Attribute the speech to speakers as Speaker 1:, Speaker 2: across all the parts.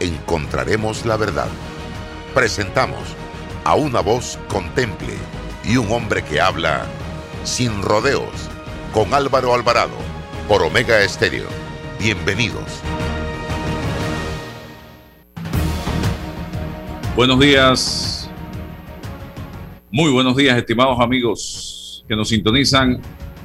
Speaker 1: encontraremos la verdad. Presentamos a una voz contemple y un hombre que habla sin rodeos con Álvaro Alvarado por Omega Estéreo. Bienvenidos.
Speaker 2: Buenos días. Muy buenos días, estimados amigos que nos sintonizan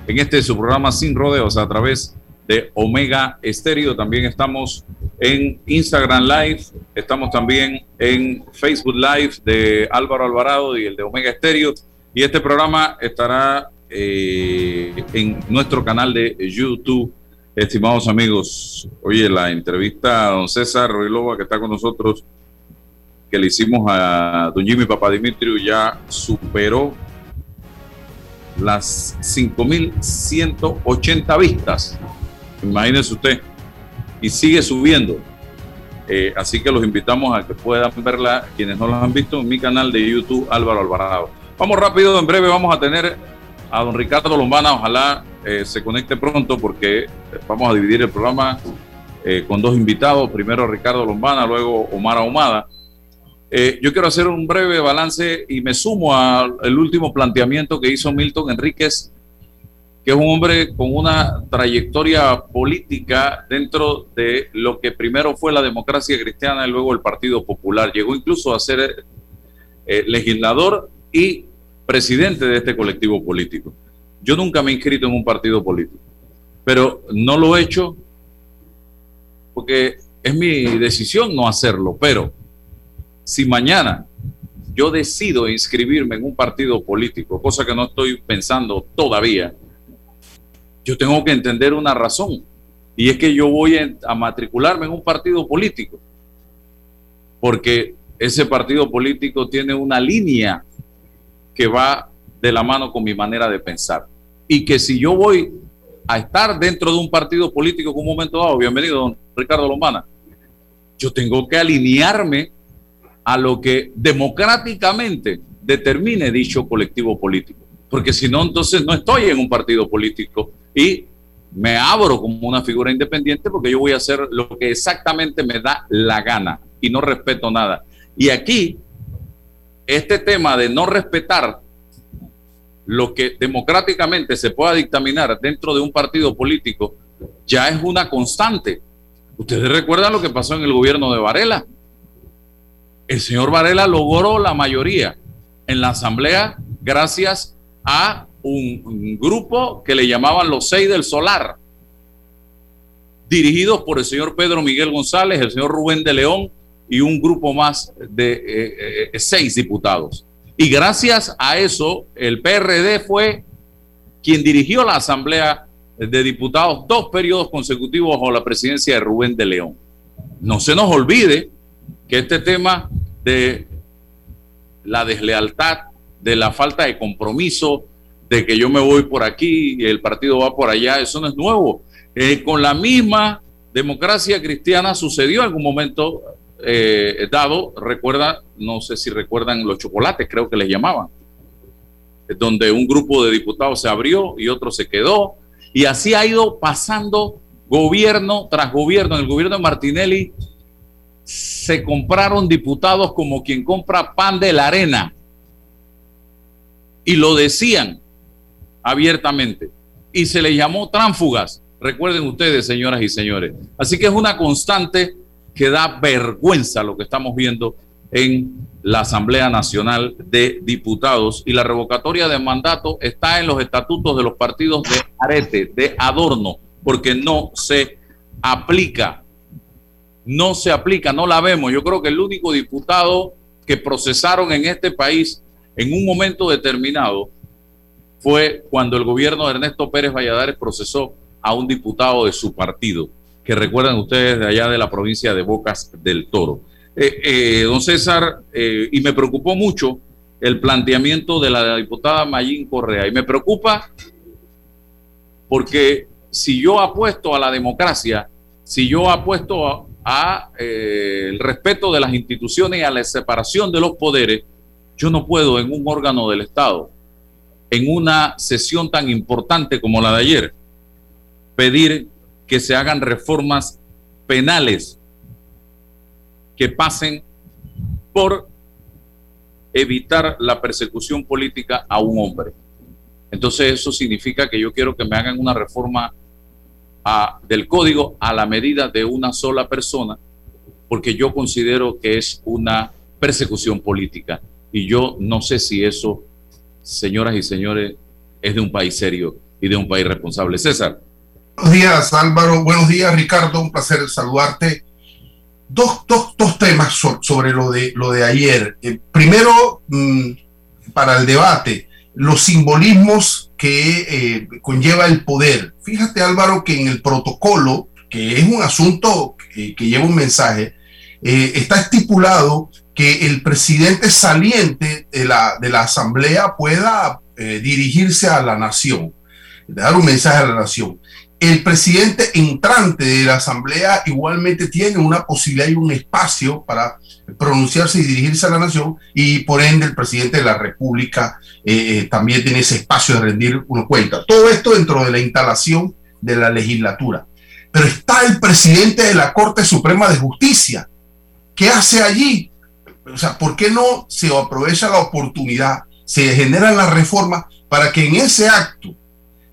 Speaker 2: en este su programa Sin Rodeos a través de Omega Estéreo. También estamos en Instagram Live, estamos también en Facebook Live de Álvaro Alvarado y el de Omega Estéreo. Y este programa estará eh, en nuestro canal de YouTube. Estimados amigos, oye, la entrevista a don César Ruilova que está con nosotros, que le hicimos a don Jimmy Papadimitriou, ya superó las 5.180 vistas Imagínese usted. Y sigue subiendo. Eh, así que los invitamos a que puedan verla, quienes no la han visto, en mi canal de YouTube, Álvaro Alvarado. Vamos rápido, en breve vamos a tener a don Ricardo Lombana, ojalá eh, se conecte pronto porque vamos a dividir el programa eh, con dos invitados, primero Ricardo Lombana, luego Omar Ahumada. yo quiero hacer un breve balance y me sumo al último planteamiento que hizo Milton Enríquez que es un hombre con una trayectoria política dentro de lo que primero fue la democracia cristiana y luego el Partido Popular. Llegó incluso a ser eh, legislador y presidente de este colectivo político. Yo nunca me he inscrito en un partido político, pero no lo he hecho porque es mi decisión no hacerlo. Pero si mañana yo decido inscribirme en un partido político, cosa que no estoy pensando todavía, yo tengo que entender una razón. Y es que yo voy a matricularme en un partido político. Porque ese partido político tiene una línea que va de la mano con mi manera de pensar. Y que si yo voy a estar dentro de un partido político con un momento dado, bienvenido, don Ricardo Lombana, yo tengo que alinearme a lo que democráticamente determine dicho colectivo político. Porque si no, entonces no estoy en un partido político, y me abro como una figura independiente porque yo voy a hacer lo que exactamente me da la gana y no respeto nada. Y aquí, este tema de no respetar lo que democráticamente se pueda dictaminar dentro de un partido político ya es una constante. Ustedes recuerdan lo que pasó en el gobierno de Varela. El señor Varela logró la mayoría en la asamblea gracias a un, grupo que le llamaban los seis del solar, dirigidos por el señor Pedro Miguel González, el señor Rubén de León y un grupo más de eh, eh, seis diputados. Y gracias a eso, el PRD fue quien dirigió la Asamblea de Diputados dos periodos consecutivos bajo la presidencia de Rubén de León. No se nos olvide que este tema de la deslealtad, de la falta de compromiso, de que yo me voy por aquí y el partido va por allá, eso no es nuevo. Eh, con la misma democracia cristiana sucedió en algún momento eh, dado, recuerda, no sé si recuerdan los chocolates, creo que les llamaban, donde un grupo de diputados se abrió y otro se quedó, y así ha ido pasando gobierno tras gobierno. En el gobierno de Martinelli se compraron diputados como quien compra pan de la arena. Y lo decían, abiertamente y se le llamó tránfugas. Recuerden ustedes, señoras y señores. Así que es una constante que da vergüenza lo que estamos viendo en la Asamblea Nacional de Diputados y la revocatoria de mandato está en los estatutos de los partidos de arete, de adorno, porque no se aplica. No se aplica, no la vemos. Yo creo que el único diputado que procesaron en este país en un momento determinado fue cuando el gobierno de Ernesto Pérez Valladares procesó a un diputado de su partido, que recuerdan ustedes de allá de la provincia de Bocas del Toro. eh, eh, don César, eh, y me preocupó mucho el planteamiento de la diputada Mayín Correa. Y me preocupa porque si yo apuesto a la democracia, si yo apuesto a, el respeto de las instituciones y a la separación de los poderes, yo no puedo en un órgano del Estado, en una sesión tan importante como la de ayer, pedir que se hagan reformas penales que pasen por evitar la persecución política a un hombre. Entonces eso significa que yo quiero que me hagan una reforma del código a la medida de una sola persona, porque yo considero que es una persecución política. Y yo no sé si eso, señoras y señores, es de un país serio y de un país responsable. César.
Speaker 3: Buenos días, Álvaro. Buenos días, Ricardo. Un placer saludarte dos, dos, temas sobre lo de, lo de ayer. Eh, primero, mm, para el debate, los simbolismos que eh, conlleva el poder. Fíjate Álvaro que en el protocolo, que es un asunto que, lleva un mensaje, eh, está estipulado que el presidente saliente de la, de la asamblea pueda dirigirse a la nación, dar un mensaje a la nación el presidente entrante de la Asamblea igualmente tiene una posibilidad y un espacio para pronunciarse y dirigirse a la nación y por ende el presidente de la República eh, eh, también tiene ese espacio de rendir una cuenta. Todo esto dentro de la instalación de la legislatura. Pero está el presidente de la Corte Suprema de Justicia. ¿Qué hace allí? O sea, ¿por qué no se aprovecha la oportunidad, se generan las reformas para que en ese acto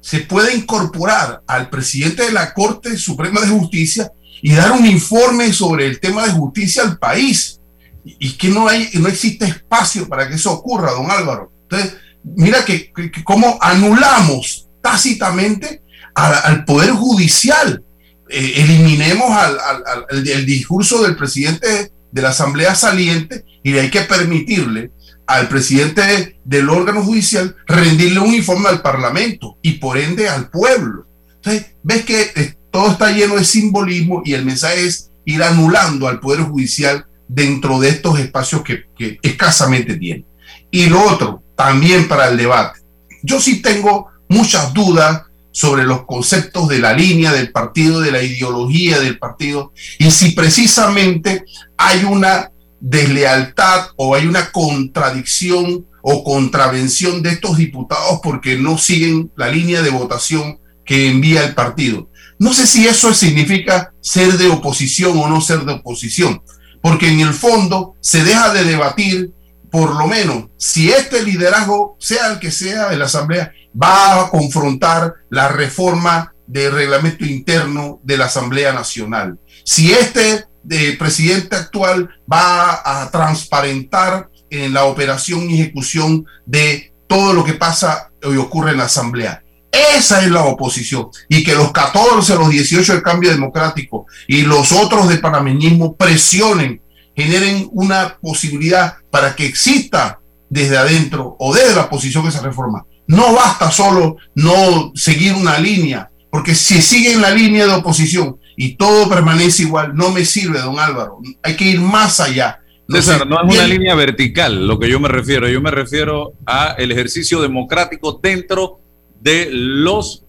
Speaker 3: se puede incorporar al presidente de la Corte Suprema de Justicia y dar un informe sobre el tema de justicia al país. Y, que no, hay, no existe espacio para que eso ocurra, don Álvaro. Entonces, mira que, cómo anulamos tácitamente al, Poder Judicial. Eh, eliminemos al, el discurso del presidente de la Asamblea saliente y hay que permitirle al presidente del órgano judicial rendirle un informe al Parlamento y por ende al pueblo. Entonces, ves que eh, todo está lleno de simbolismo y el mensaje es ir anulando al Poder Judicial dentro de estos espacios que, que escasamente tiene. Y lo otro, también para el debate. Yo sí tengo muchas dudas sobre los conceptos de la línea del partido, de la ideología del partido, y si precisamente hay una deslealtad o hay una contradicción o contravención de estos diputados porque no siguen la línea de votación que envía el partido. No sé si eso significa ser de oposición o no ser de oposición, porque en el fondo se deja de debatir, por lo menos, si este liderazgo, sea el que sea de la Asamblea, va a confrontar la reforma del reglamento interno de la Asamblea Nacional. Si este de presidente actual va a transparentar en la operación y ejecución de todo lo que pasa y ocurre en la Asamblea. Esa es la oposición. Y que los 14, los 18 del cambio democrático y los otros de panameñismo presionen, generen una posibilidad para que exista desde adentro o desde la oposición esa reforma. No basta solo no seguir una línea, porque si siguen la línea de oposición y todo permanece igual, no me sirve, don Álvaro. Hay que ir más allá.
Speaker 2: No César, no es una línea vertical lo que yo me refiero. Yo me refiero a el ejercicio democrático dentro de los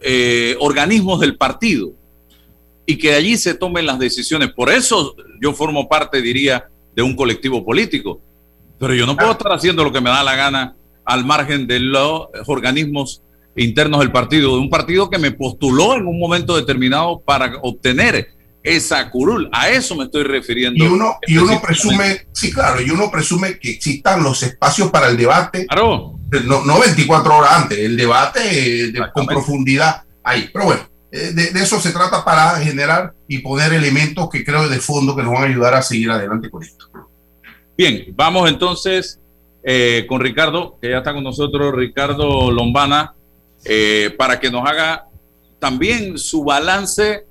Speaker 2: eh, organismos del partido y que allí se tomen las decisiones. Por eso yo formo parte, diría, de un colectivo político. Pero yo no puedo estar haciendo lo que me da la gana al margen de los organismos internos del partido, de un partido que me postuló en un momento determinado para obtener esa curul. A eso me estoy refiriendo.
Speaker 3: Y uno, y uno presume, sí, claro, y uno presume que existan los espacios para el debate.
Speaker 2: Claro.
Speaker 3: No, no 24 horas antes, el debate eh, con profundidad ahí. Pero bueno, eh, de, eso se trata para generar y poner elementos que creo de fondo que nos van a ayudar a seguir adelante con esto.
Speaker 2: Bien, vamos entonces eh, con Ricardo, que ya está con nosotros, Ricardo Lombana eh, para que nos haga también su balance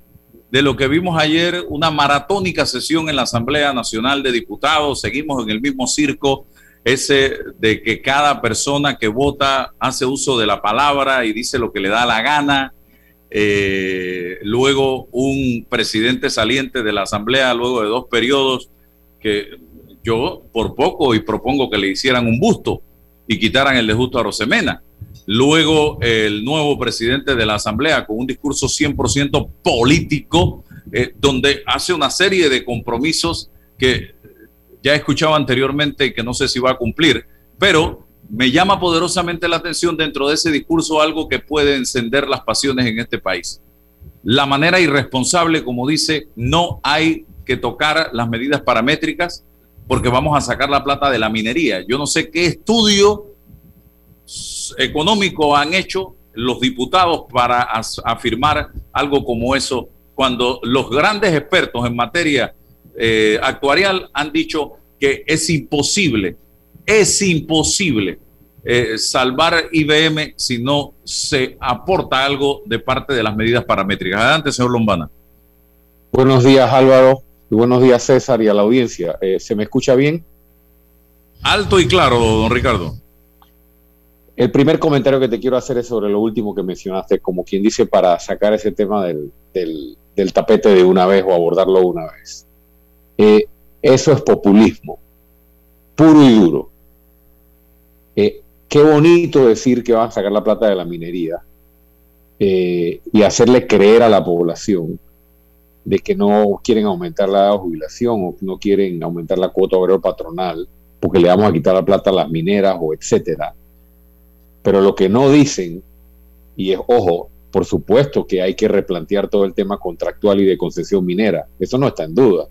Speaker 2: de lo que vimos ayer, una maratónica sesión en la Asamblea Nacional de Diputados. Seguimos en el mismo circo, ese de que cada persona que vota hace uso de la palabra y dice lo que le da la gana. eh, luego un presidente saliente de la Asamblea, luego de dos periodos, que yo por poco y propongo que le hicieran un busto y quitaran el de Justo a Rosemena. Luego el nuevo presidente de la Asamblea con un discurso 100% político, eh, donde hace una serie de compromisos que ya he escuchado anteriormente y que no sé si va a cumplir, pero me llama poderosamente la atención dentro de ese discurso algo que puede encender las pasiones en este país. La manera irresponsable, como dice, no hay que tocar las medidas paramétricas porque vamos a sacar la plata de la minería. Yo no sé qué estudio económico han hecho los diputados para afirmar algo como eso, cuando los grandes expertos en materia eh, actuarial han dicho que es imposible es imposible eh, salvar IBM si no se aporta algo de parte de las medidas paramétricas. Adelante, señor Lombana.
Speaker 4: Buenos días, Álvaro, y buenos días, César, y a la audiencia. Eh, ¿Se me escucha bien?
Speaker 2: Alto y claro, don Ricardo.
Speaker 4: El primer comentario que te quiero hacer es sobre lo último que mencionaste, como quien dice, para sacar ese tema del, tapete de una vez o abordarlo una vez. Eh, eso es populismo, puro y duro. Eh, qué bonito decir que van a sacar la plata de la minería eh, y hacerle creer a la población de que no quieren aumentar la jubilación o no quieren aumentar la cuota obrero patronal porque le vamos a quitar la plata a las mineras o etcétera. Pero lo que no dicen, y es ojo, por supuesto que hay que replantear todo el tema contractual y de concesión minera, eso no está en duda.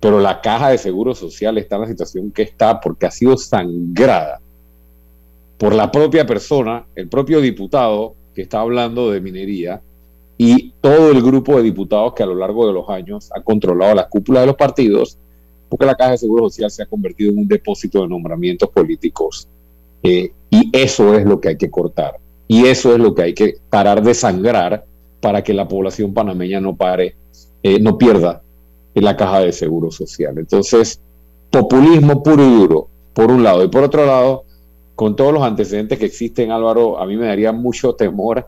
Speaker 4: Pero la caja de seguro social está en la situación que está porque ha sido sangrada por la propia persona, el propio diputado que está hablando de minería y todo el grupo de diputados que a lo largo de los años ha controlado la cúpula de los partidos, porque la Caja de Seguro Social se ha convertido en un depósito de nombramientos políticos. Eh, y eso es lo que hay que cortar. Y eso es lo que hay que parar de sangrar para que la población panameña no pare, eh, no pierda en la caja de seguro social. Entonces, populismo puro y duro, por un lado. Y por otro lado, con todos los antecedentes que existen, Álvaro, a mí me daría mucho temor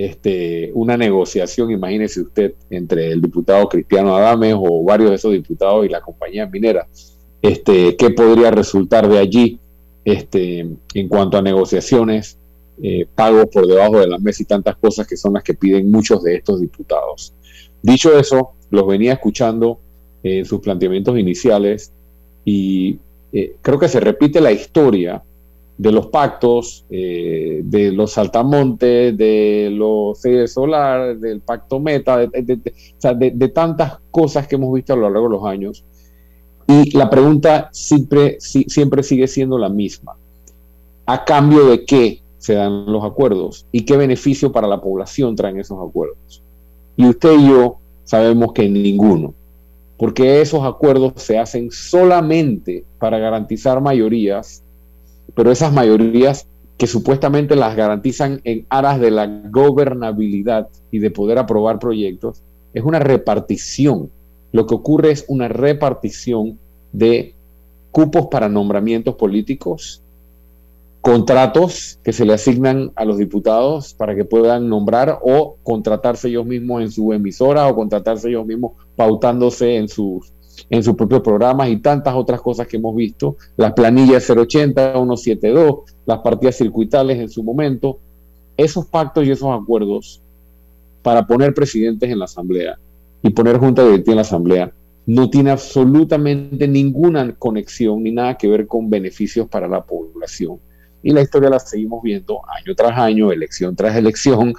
Speaker 4: este, una negociación, imagínese usted, entre el diputado Cristiano Adames o varios de esos diputados y la compañía minera. Este, ¿Qué podría resultar de allí este, en cuanto a negociaciones, eh, pagos por debajo de la mesa y tantas cosas que son las que piden muchos de estos diputados? Dicho eso, los venía escuchando en sus planteamientos iniciales y eh, creo que se repite la historia de los pactos, eh, de los saltamontes, de los solar, del pacto meta, de, tantas cosas que hemos visto a lo largo de los años. Y la pregunta siempre, siempre sigue siendo la misma. ¿A cambio de qué se dan los acuerdos? ¿Y qué beneficio para la población traen esos acuerdos? Y usted y yo sabemos que ninguno, porque esos acuerdos se hacen solamente para garantizar mayorías pero esas mayorías que supuestamente las garantizan en aras de la gobernabilidad y de poder aprobar proyectos, es una repartición. Lo que ocurre es una repartición de cupos para nombramientos políticos, contratos que se le asignan a los diputados para que puedan nombrar o contratarse ellos mismos en su emisora o contratarse ellos mismos pautándose en sus en sus propios programas y tantas otras cosas que hemos visto, las planillas 080, 172, las partidas circuitales en su momento, esos pactos y esos acuerdos para poner presidentes en la Asamblea y poner junta directiva en la Asamblea no tiene absolutamente ninguna conexión ni nada que ver con beneficios para la población. Y la historia la seguimos viendo año tras año, elección tras elección,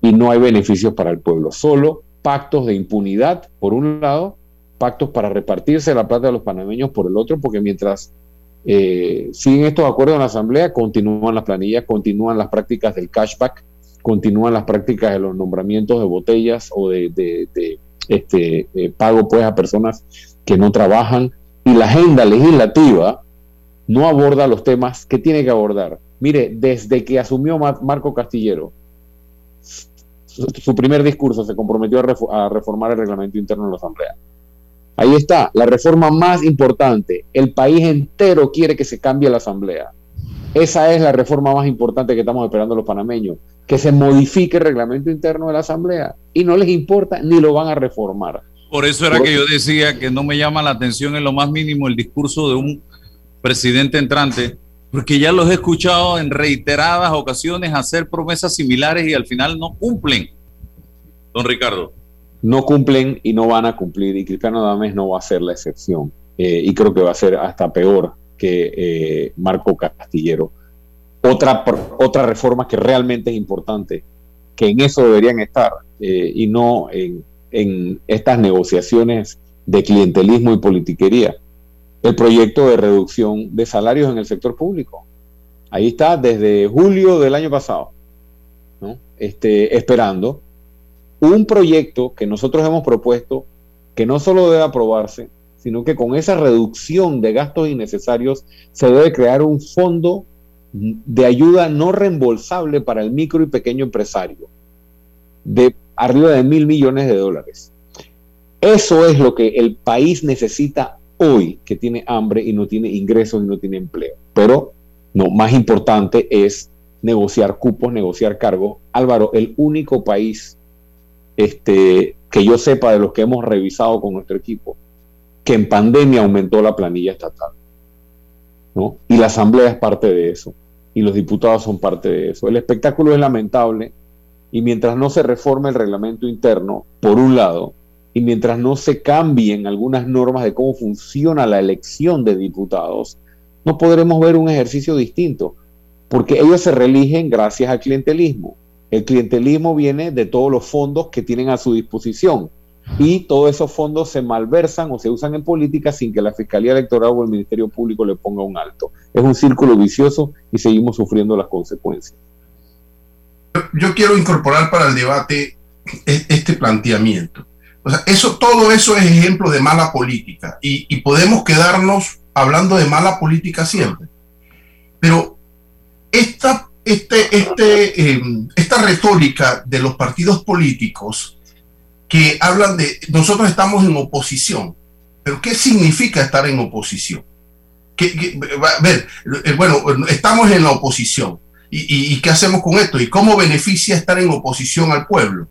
Speaker 4: y no hay beneficios para el pueblo, solo pactos de impunidad, por un lado, pactos para repartirse la plata de los panameños por el otro, porque mientras eh, siguen estos acuerdos en la Asamblea, continúan las planillas, continúan las prácticas del cashback, continúan las prácticas de los nombramientos de botellas o de, este, eh, pago pues a personas que no trabajan y la agenda legislativa no aborda los temas que tiene que abordar. Mire, desde que asumió Marco Castillero, su, primer discurso se comprometió a reformar el reglamento interno de la Asamblea Ahí está, la reforma más importante. El país entero quiere que se cambie la asamblea. Esa es la reforma más importante que estamos esperando los panameños, que se modifique el reglamento interno de la Asamblea y no les importa ni lo van a reformar.
Speaker 2: Por eso era que yo decía que no me llama la atención en lo más mínimo el discurso de un presidente entrante, porque ya los he escuchado en reiteradas ocasiones hacer promesas similares y al final no cumplen. Don Ricardo.
Speaker 4: No cumplen y no van a cumplir y Cristiano Dames no va a ser la excepción. Eh, y creo que va a ser hasta peor que eh, Marco Castillero. Otra, otra reforma que realmente es importante, que en eso deberían estar eh, y no en, en estas negociaciones de clientelismo y politiquería. El proyecto de reducción de salarios en el sector público. Ahí está desde julio del año pasado, ¿no? este, esperando un proyecto que nosotros hemos propuesto que no solo debe aprobarse, sino que con esa reducción de gastos innecesarios se debe crear un fondo de ayuda no reembolsable para el micro y pequeño empresario de arriba de mil millones de dólares. Eso es lo que el país necesita hoy, que tiene hambre y no tiene ingresos y no tiene empleo. Pero no, más importante es negociar cupos, negociar cargos. Álvaro, el único país este, que yo sepa de los que hemos revisado con nuestro equipo que en pandemia aumentó la planilla estatal. ¿no? Y la Asamblea es parte de eso. Y los diputados son parte de eso. El espectáculo es lamentable. Y mientras no se reforme el reglamento interno, por un lado, y mientras no se cambien algunas normas de cómo funciona la elección de diputados, no podremos ver un ejercicio distinto, porque ellos se religen gracias al clientelismo. El clientelismo viene de todos los fondos que tienen a su disposición y todos esos fondos se malversan o se usan en política sin que la Fiscalía Electoral o el Ministerio Público le ponga un alto. Es un círculo vicioso y seguimos sufriendo las consecuencias.
Speaker 3: Yo quiero incorporar para el debate e-, este planteamiento. O sea, eso, todo eso es ejemplo de mala política y, podemos quedarnos hablando de mala política siempre. Pero esta, este, este, em, esta retórica de los partidos políticos que hablan de nosotros estamos en oposición. Pero ¿qué significa estar en oposición? ¿Qué, a ver, eh, bueno, estamos en la oposición. ¿Y, qué hacemos con esto? ¿Y cómo beneficia estar en oposición al pueblo?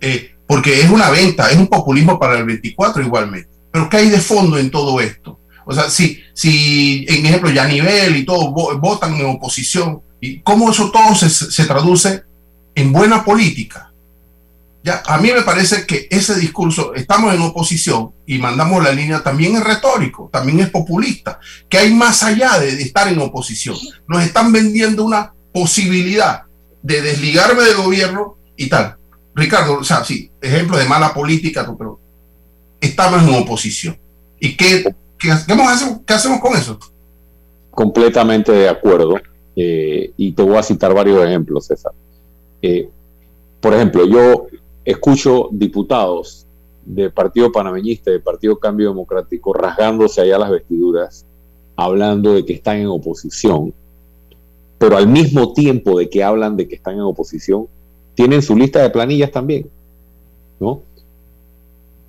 Speaker 3: Eh, porque es una venta, es un populismo para el 24 igualmente. Pero ¿qué hay de fondo en todo esto? O sea, si, si en ejemplo, Yanivel y todos votan en oposición, ¿y cómo eso todo se, traduce en buena política? a mí me parece que ese discurso, estamos en oposición y mandamos la línea, también es retórico, también es populista, que hay más allá de, estar en oposición. Nos están vendiendo una posibilidad de desligarme del gobierno y tal. Ricardo, o sea, sí, ejemplo de mala política, pero estamos en oposición. ¿Y qué, qué, hacemos, qué hacemos con eso?
Speaker 4: Completamente de acuerdo. Eh, y te voy a citar varios ejemplos, César. Eh, por ejemplo, yo escucho diputados del Partido Panameñista, del Partido Cambio Democrático, rasgándose allá las vestiduras, hablando de que están en oposición, pero al mismo tiempo de que hablan de que están en oposición, tienen su lista de planillas también, ¿no?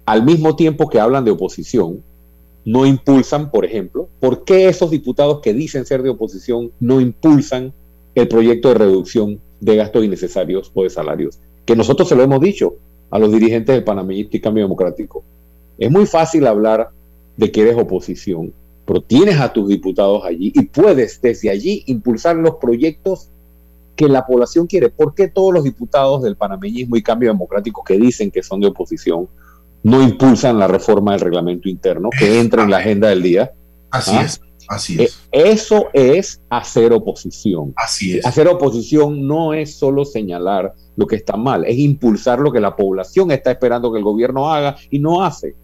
Speaker 4: Al mismo tiempo que hablan de oposición, no impulsan, por ejemplo, ¿por qué esos diputados que dicen ser de oposición no impulsan el proyecto de reducción de gastos innecesarios o de salarios que nosotros se lo hemos dicho a los dirigentes del Panameñista y Cambio Democrático. Es muy fácil hablar de que eres oposición, pero tienes a tus diputados allí y puedes desde allí impulsar los proyectos que la población quiere. ¿Por qué todos los diputados del panameñismo y cambio democrático que dicen que son de oposición no impulsan la reforma del reglamento interno que entra en la agenda del día?
Speaker 3: Así ¿Ah? es. Así
Speaker 4: eh, es. Eso es hacer oposición.
Speaker 3: Así es.
Speaker 4: Hacer oposición no es solo señalar lo que está mal, es impulsar lo que la población está esperando que el gobierno haga y no hace.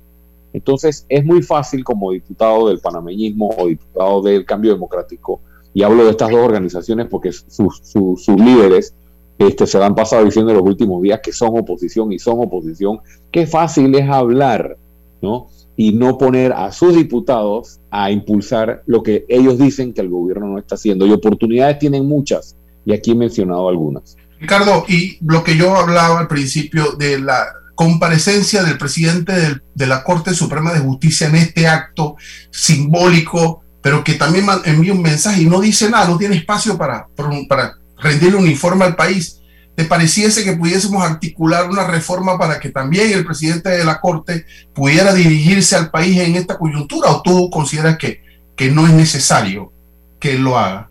Speaker 4: Entonces es muy fácil como diputado del panameñismo o diputado del cambio democrático, y hablo de estas dos organizaciones porque sus, líderes este, se han pasado diciendo en los últimos días que son oposición y son oposición, qué fácil es hablar, ¿no? y no poner a sus diputados a impulsar lo que ellos dicen que el gobierno no está haciendo. Y oportunidades tienen muchas, y aquí he mencionado algunas.
Speaker 3: Ricardo, y lo que yo hablaba al principio de la comparecencia del presidente de la Corte Suprema de Justicia en este acto simbólico pero que también envía un mensaje y no dice nada, no tiene espacio para, para rendirle un informe al país, ¿te pareciese que pudiésemos articular una reforma para que también el presidente de la Corte pudiera dirigirse al país en esta coyuntura o tú consideras que, que no es necesario que lo haga?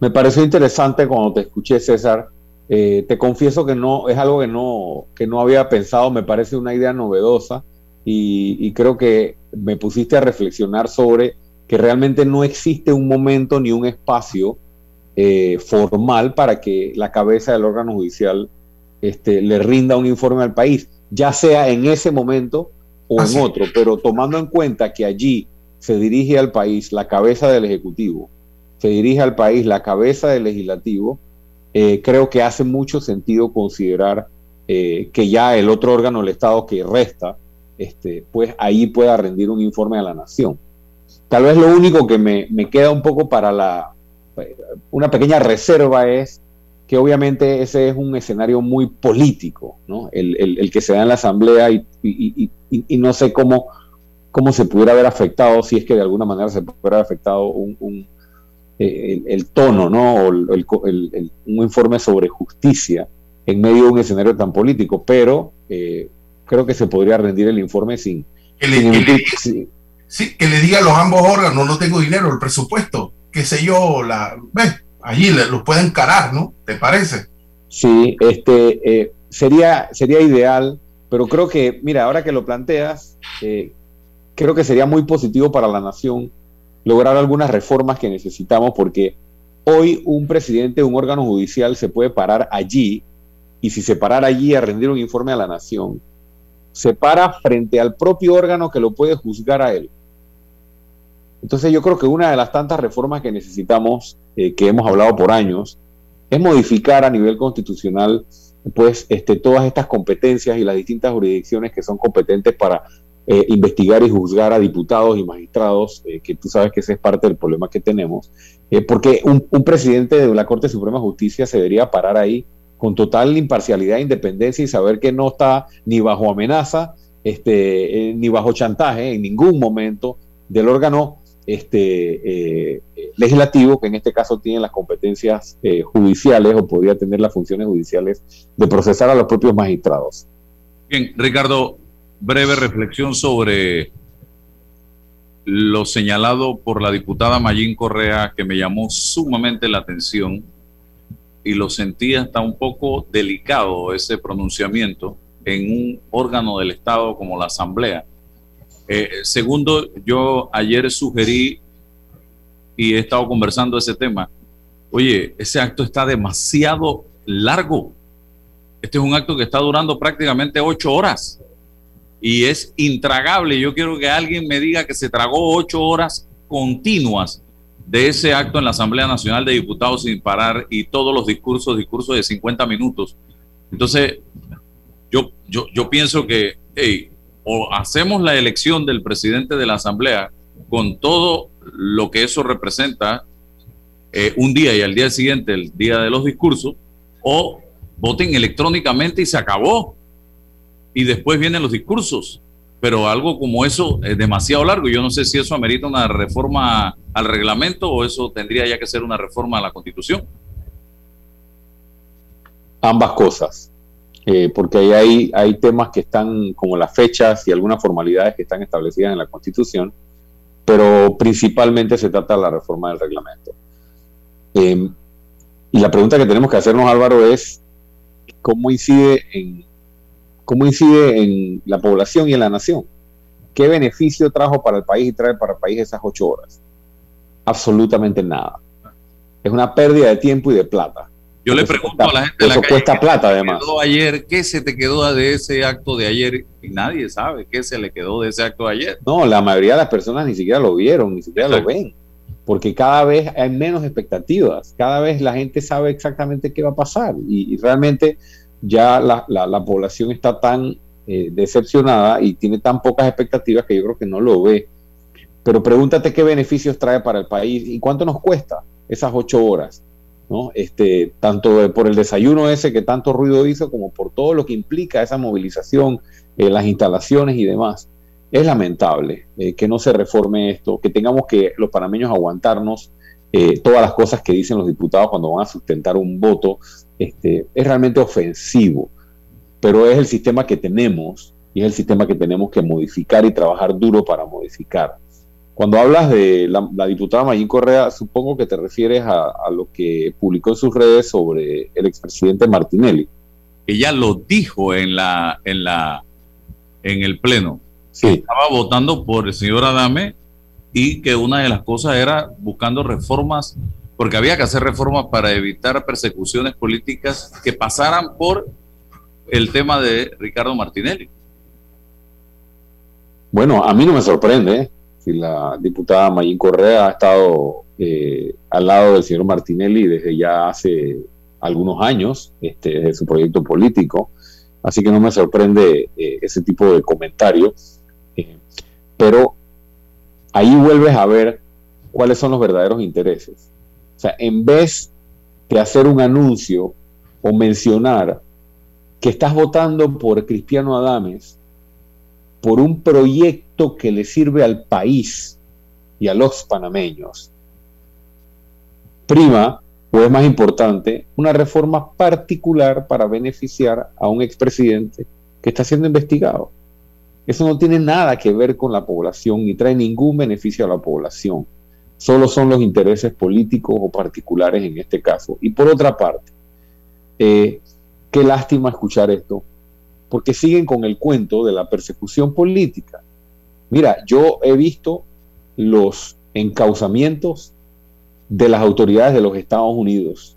Speaker 4: Me pareció interesante cuando te escuché, César. Eh, te confieso que no es algo que no, que no había pensado, me parece una idea novedosa y, creo que me pusiste a reflexionar sobre que realmente no existe un momento ni un espacio eh, formal para que la cabeza del órgano judicial este, le rinda un informe al país, ya sea en ese momento o en otro, pero tomando en cuenta que allí se dirige al país la cabeza del Ejecutivo, se dirige al país la cabeza del Legislativo, eh, creo que hace mucho sentido considerar eh, que ya el otro órgano del Estado que resta, este, pues ahí pueda rendir un informe a la nación. Tal vez lo único que me, queda un poco para la, una pequeña reserva es que obviamente ese es un escenario muy político, ¿no? el, que se da en la Asamblea y, no sé cómo, cómo se pudiera haber afectado, si es que de alguna manera se pudiera haber afectado un, eh, el, tono, ¿no? O un informe sobre justicia en medio de un escenario tan político, pero eh, creo que se podría rendir el informe sin...
Speaker 3: Que le, sí, que le diga a los ambos órganos, no tengo dinero, el presupuesto, qué sé yo, la, allí los pueden encarar, ¿no? ¿Te parece?
Speaker 4: Sí, este, eh, sería, sería ideal, pero creo que, mira, ahora que lo planteas, eh, creo que sería muy positivo para la nación lograr algunas reformas que necesitamos porque hoy un presidente de un órgano judicial se puede parar allí y si se parara allí a rendir un informe a la nación, se para frente al propio órgano que lo puede juzgar a él. Entonces yo creo que una de las tantas reformas que necesitamos, eh, que hemos hablado por años, es modificar a nivel constitucional pues este, todas estas competencias y las distintas jurisdicciones que son competentes para eh, investigar y juzgar a diputados y magistrados, eh, que tú sabes que ese es parte del problema que tenemos, porque un, un, presidente de la Corte Suprema de Justicia se debería parar ahí con total imparcialidad e independencia y saber que no está ni bajo amenaza, este, eh, ni bajo chantaje en ningún momento del órgano este, eh, legislativo, que en este caso tiene las competencias eh, judiciales o podría tener las funciones judiciales de procesar a los propios magistrados.
Speaker 2: Bien, Ricardo, breve reflexión sobre lo señalado por la diputada Mayín Correa, que me llamó sumamente la atención y lo sentía hasta un poco delicado ese pronunciamiento en un órgano del Estado como la Asamblea. Eh, segundo, yo ayer sugerí y he estado conversando ese tema. Oye, ese acto está demasiado largo. Este es un acto que está durando prácticamente ocho horas y es intragable. Yo quiero que alguien me diga que se tragó ocho horas continuas de ese acto en la Asamblea Nacional de Diputados sin parar y todos los discursos, discursos de 50 minutos. Entonces, yo, yo, yo pienso que o hacemos la elección del presidente de la Asamblea con todo lo que eso representa eh, un día y al día siguiente, el día de los discursos, o voten electrónicamente y se acabó. Y después vienen los discursos pero algo como eso es demasiado largo. Yo no sé si eso amerita una reforma al reglamento o eso tendría ya que ser una reforma a la constitución.
Speaker 4: Ambas cosas, eh, porque ahí hay, temas que están como las fechas y algunas formalidades que están establecidas en la constitución, pero principalmente se trata de la reforma del reglamento. Em, y la pregunta que tenemos que hacernos, Álvaro, es cómo incide en cómo incide en la población y en la nación. ¿Qué beneficio trajo para el país y trae para el país esas ocho horas? Absolutamente nada. Es una pérdida de tiempo y de plata.
Speaker 2: Yo le pregunto a la gente
Speaker 4: eso cuesta plata además.
Speaker 2: ayer, ¿qué se te quedó de ese acto de ayer? Y nadie sabe qué se le quedó de ese acto de ayer.
Speaker 4: No, la mayoría de las personas ni siquiera lo vieron, ni siquiera lo ven, porque cada vez hay menos expectativas, cada vez la gente sabe exactamente qué va a pasar y realmente ya la, la, población está tan eh, decepcionada y tiene tan pocas expectativas que yo creo que no lo ve. Pero pregúntate qué beneficios trae para el país y cuánto nos cuesta esas ocho horas, ¿no? Este, tanto por el desayuno ese que tanto ruido hizo como por todo lo que implica esa movilización, eh, las instalaciones y demás. es lamentable eh, que no se reforme esto, que tengamos que los panameños aguantarnos eh, todas las cosas que dicen los diputados cuando van a sustentar un voto. Este, es realmente ofensivo, pero es el sistema que tenemos y es el sistema que tenemos que modificar y trabajar duro para modificar. Cuando hablas de la, diputada Mayín Correa, supongo que te refieres a, a, lo que publicó en sus redes sobre el expresidente Martinelli.
Speaker 2: Ella lo dijo en la, en la, en el pleno
Speaker 4: sí.
Speaker 2: estaba votando por el señor Adame y que una de las cosas era buscando reformas, porque había que hacer reformas para evitar persecuciones políticas que pasaran por el tema de Ricardo Martinelli.
Speaker 4: Bueno, a mí no me sorprende ¿eh? La diputada Mayín Correa ha estado eh, al lado del señor Martinelli desde ya hace algunos años, este, desde su proyecto político, así que no me sorprende eh, ese tipo de comentarios pero ahí vuelves a ver cuáles son los verdaderos intereses. O sea, en vez de hacer un anuncio o mencionar que estás votando por Cristiano Adames, por un proyecto que le sirve al país y a los panameños, prima, o es más importante, una reforma particular para beneficiar a un expresidente que está siendo investigado. Eso no tiene nada que ver con la población ni trae ningún beneficio a la población. Solo son los intereses políticos o particulares en este caso. Y por otra parte, eh, qué lástima escuchar esto, porque siguen con el cuento de la persecución política. Mira, yo he visto los encauzamientos de las autoridades de los Estados Unidos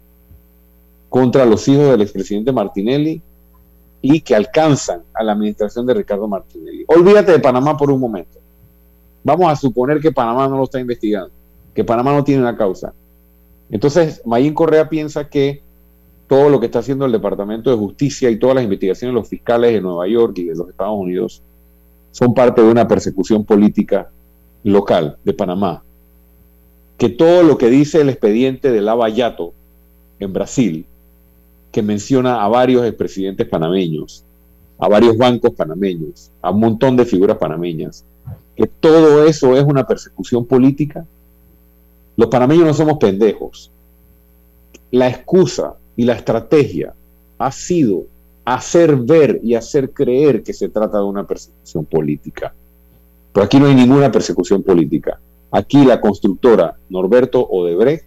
Speaker 4: contra los hijos del expresidente Martinelli y que alcanzan a la administración de Ricardo Martinelli. Olvídate de Panamá por un momento. Vamos a suponer que Panamá no lo está investigando, que Panamá no tiene una causa. Entonces, Mayín Correa piensa que todo lo que está haciendo el Departamento de Justicia y todas las investigaciones de los fiscales de Nueva York y de los Estados Unidos son parte de una persecución política local de Panamá. Que todo lo que dice el expediente de Lava Yato en Brasil que menciona a varios expresidentes panameños, a varios bancos panameños, a un montón de figuras panameñas, que todo eso es una persecución política. Los panameños no somos pendejos. La excusa y la estrategia ha sido hacer ver y hacer creer que se trata de una persecución política. Pero aquí no hay ninguna persecución política. Aquí la constructora Norberto Odebrecht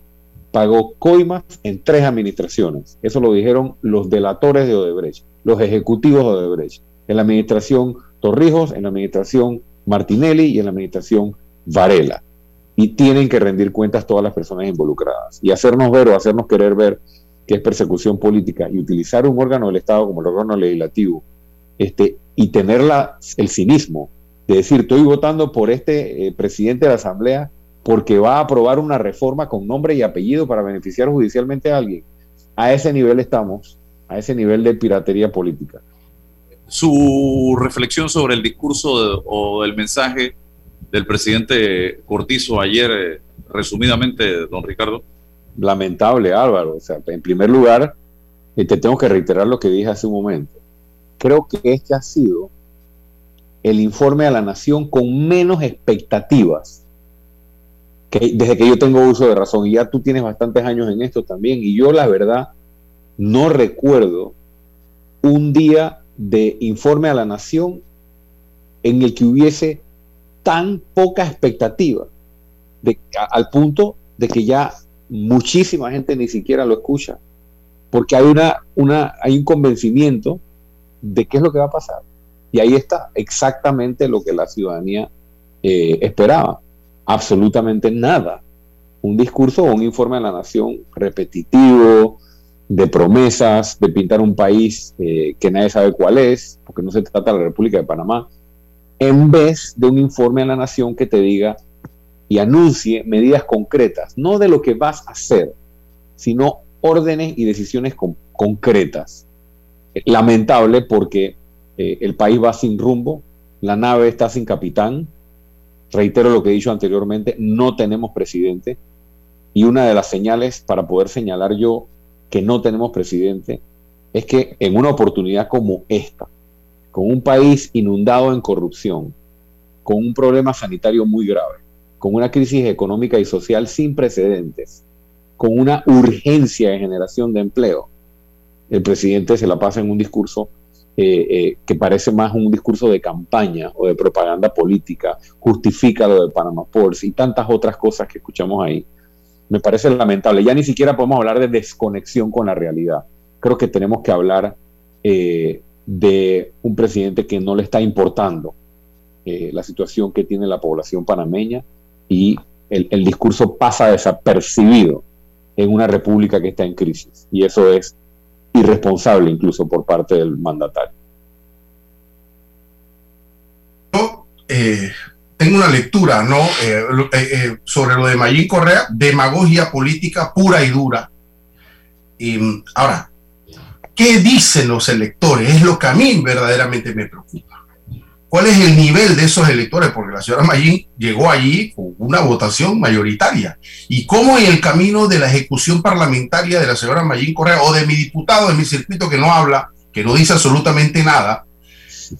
Speaker 4: pagó coimas en tres administraciones. Eso lo dijeron los delatores de Odebrecht, los ejecutivos de Odebrecht, en la administración Torrijos, en la administración Martinelli y en la administración Varela. Y tienen que rendir cuentas todas las personas involucradas y hacernos ver o hacernos querer ver que es persecución política y utilizar un órgano del Estado como el órgano legislativo este, y tener el cinismo de decir estoy votando por este eh, presidente de la Asamblea porque va a aprobar una reforma con nombre y apellido para beneficiar judicialmente a alguien. A ese nivel estamos, a ese nivel de piratería política.
Speaker 2: Su reflexión sobre el discurso o el mensaje del presidente Cortizo ayer, eh, resumidamente, don Ricardo.
Speaker 4: Lamentable, Álvaro. O sea, en primer lugar, eh, te tengo que reiterar lo que dije hace un momento. Creo que este ha sido el informe a la nación con menos expectativas desde que yo tengo uso de razón, y ya tú tienes bastantes años en esto también, y yo la verdad no recuerdo un día de informe a la nación en el que hubiese tan poca expectativa, de, al punto de que ya muchísima gente ni siquiera lo escucha, porque hay, una, una, hay un convencimiento de qué es lo que va a pasar. Y ahí está exactamente lo que la ciudadanía eh, esperaba absolutamente nada. Un discurso o un informe a la nación repetitivo, de promesas, de pintar un país eh, que nadie sabe cuál es, porque no se trata de la República de Panamá, en vez de un informe a la nación que te diga y anuncie medidas concretas, no de lo que vas a hacer, sino órdenes y decisiones concretas. Lamentable porque eh, el país va sin rumbo, la nave está sin capitán, Reitero lo que he dicho anteriormente, no tenemos presidente y una de las señales para poder señalar yo que no tenemos presidente es que en una oportunidad como esta, con un país inundado en corrupción, con un problema sanitario muy grave, con una crisis económica y social sin precedentes, con una urgencia de generación de empleo, el presidente se la pasa en un discurso eh, eh, que parece más un discurso de campaña o de propaganda política, justifica lo de Panama Ports y tantas otras cosas que escuchamos ahí. Me parece lamentable. Ya ni siquiera podemos hablar de desconexión con la realidad. Creo que tenemos que hablar eh, de un presidente que no le está importando la situación que tiene la población panameña y el, discurso pasa desapercibido en una república que está en crisis. Y eso es irresponsable incluso por parte del mandatario.
Speaker 3: Yo eh, tengo una lectura ¿no? Eh, eh, sobre lo de Mayín Correa, demagogia política pura y dura. Y ahora, ¿qué dicen los electores? Es lo que a mí verdaderamente me preocupa cuál es el nivel de esos electores, porque la señora Mayín llegó allí con una votación mayoritaria. Y cómo en el camino de la ejecución parlamentaria de la señora Mayín Correa o de mi diputado de mi circuito que no habla, que no dice absolutamente nada,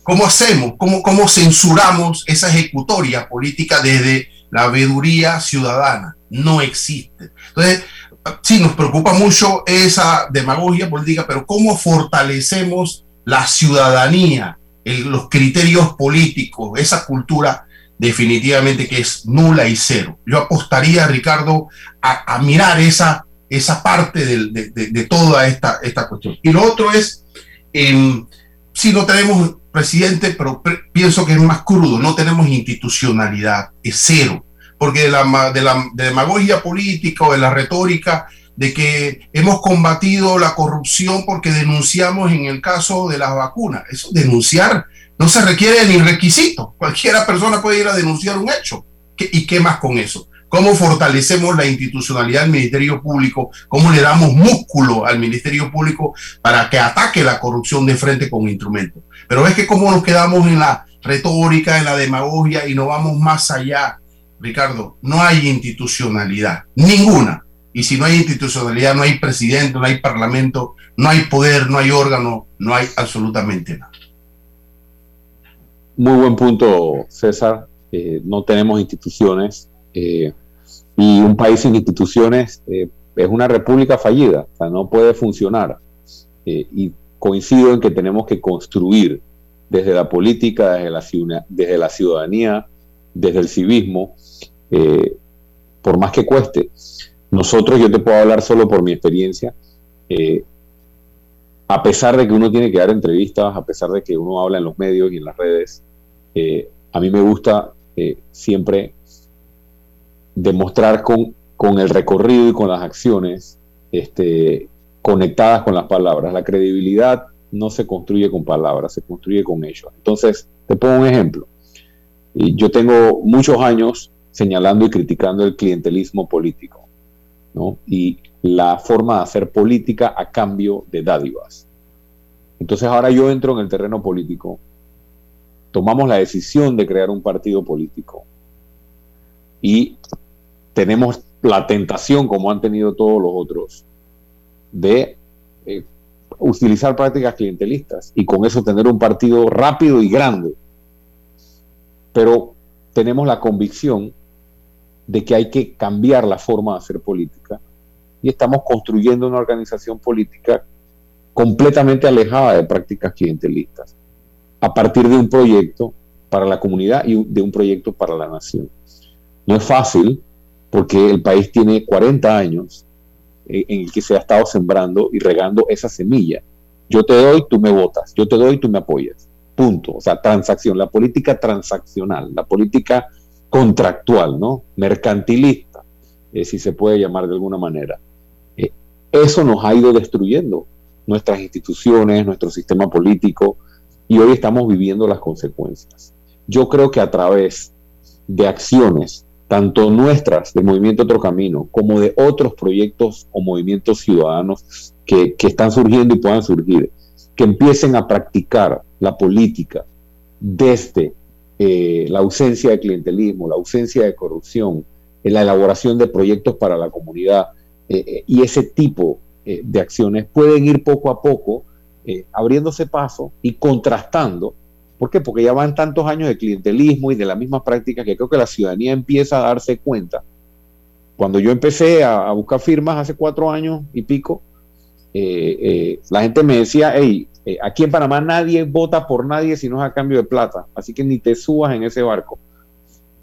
Speaker 3: ¿cómo hacemos? ¿Cómo, cómo censuramos esa ejecutoria política desde la veeduría ciudadana? No existe. Entonces, sí, nos preocupa mucho esa demagogia política, pero ¿cómo fortalecemos la ciudadanía? Los criterios políticos, esa cultura definitivamente que es nula y cero. Yo apostaría, Ricardo, a, mirar esa, esa parte de, toda esta, esta cuestión. Y lo otro es, em, si no tenemos presidente, pero pienso que es más crudo, no tenemos institucionalidad, es cero, porque de la, de la demagogia política o de la retórica de que hemos combatido la corrupción porque denunciamos en el caso de las vacunas. Eso, denunciar, no se requiere ni requisito. Cualquiera persona puede ir a denunciar un hecho. ¿Y qué más con eso? ¿Cómo fortalecemos la institucionalidad del Ministerio Público? ¿Cómo le damos músculo al Ministerio Público para que ataque la corrupción de frente con instrumentos? Pero es que cómo nos quedamos en la retórica, en la demagogia y no vamos más allá, Ricardo. No hay institucionalidad, ninguna y si no hay institucionalidad, no hay presidente, no hay parlamento, no hay poder, no hay órgano, no hay absolutamente nada.
Speaker 4: Muy buen punto, César. Eh, no tenemos instituciones eh, y un país sin instituciones eh, es una república fallida, o sea, no puede funcionar. y coincido en que tenemos que construir desde la política, desde la, desde la ciudadanía, desde el civismo, por más que cueste. Nosotros, yo te puedo hablar solo por mi experiencia, eh, a pesar de que uno tiene que dar entrevistas, a pesar de que uno habla en los medios y en las redes, eh, a mí me gusta eh, siempre demostrar con, con, el recorrido y con las acciones este, conectadas con las palabras. La credibilidad no se construye con palabras, se construye con ellos. Entonces, te pongo un ejemplo. Yo tengo muchos años señalando y criticando el clientelismo político y la forma de hacer política a cambio de dádivas. Entonces ahora yo entro en el terreno político, tomamos la decisión de crear un partido político y tenemos la tentación, como han tenido todos los otros, de eh, utilizar prácticas clientelistas y con eso tener un partido rápido y grande. Pero tenemos la convicción de que hay que cambiar la forma de hacer política y estamos construyendo una organización política completamente alejada de prácticas clientelistas, a partir de un proyecto para la comunidad y de un proyecto para la nación. No es fácil porque el país tiene 40 años en el que se ha estado sembrando y regando esa semilla. Yo te doy, tú me votas, yo te doy, tú me apoyas. Punto. O sea, transacción, la política transaccional, la política contractual, ¿no? Mercantilista, eh, si se puede llamar de alguna manera. Eh, eso nos ha ido destruyendo nuestras instituciones, nuestro sistema político, y hoy estamos viviendo las consecuencias. Yo creo que a través de acciones, tanto nuestras del Movimiento Otro Camino, como de otros proyectos o movimientos ciudadanos que, que están surgiendo y puedan surgir, que empiecen a practicar la política desde eh, la ausencia de clientelismo, la ausencia de corrupción, en la elaboración de proyectos para la comunidad eh, eh, y ese tipo de acciones pueden ir poco a poco abriéndose paso y contrastando ¿Por qué? Porque ya van tantos años de clientelismo y de la misma práctica que creo que la ciudadanía empieza a darse cuenta. Cuando yo empecé a, buscar firmas hace cuatro años y pico, eh, eh, la gente me decía, hey, eh, aquí en Panamá nadie vota por nadie si no es a cambio de plata, así que ni te subas en ese barco.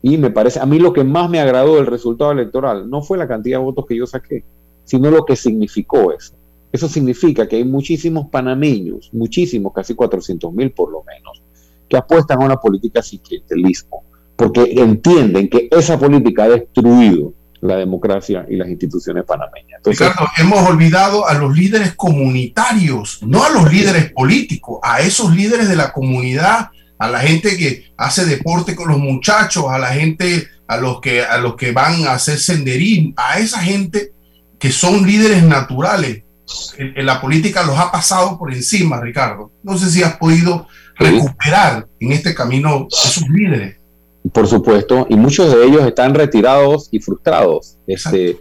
Speaker 4: Y me parece, a mí lo que más me agradó del resultado electoral no fue la cantidad de votos que yo saqué, sino lo que significó eso. Eso significa que hay muchísimos panameños, muchísimos, casi 400 mil por lo menos, que apuestan a una política sin clientelismo, porque entienden que esa política ha destruido la democracia y las instituciones panameñas.
Speaker 3: Ricardo, hemos olvidado a los líderes comunitarios, no a los líderes políticos, a esos líderes de la comunidad, a la gente que hace deporte con los muchachos, a la gente, a los que, a los que van a hacer senderismo, a esa gente que son líderes naturales. En, la política los ha pasado por encima, Ricardo. No sé si has podido recuperar en este camino esos líderes.
Speaker 4: Por supuesto, y muchos de ellos están retirados y frustrados. Este,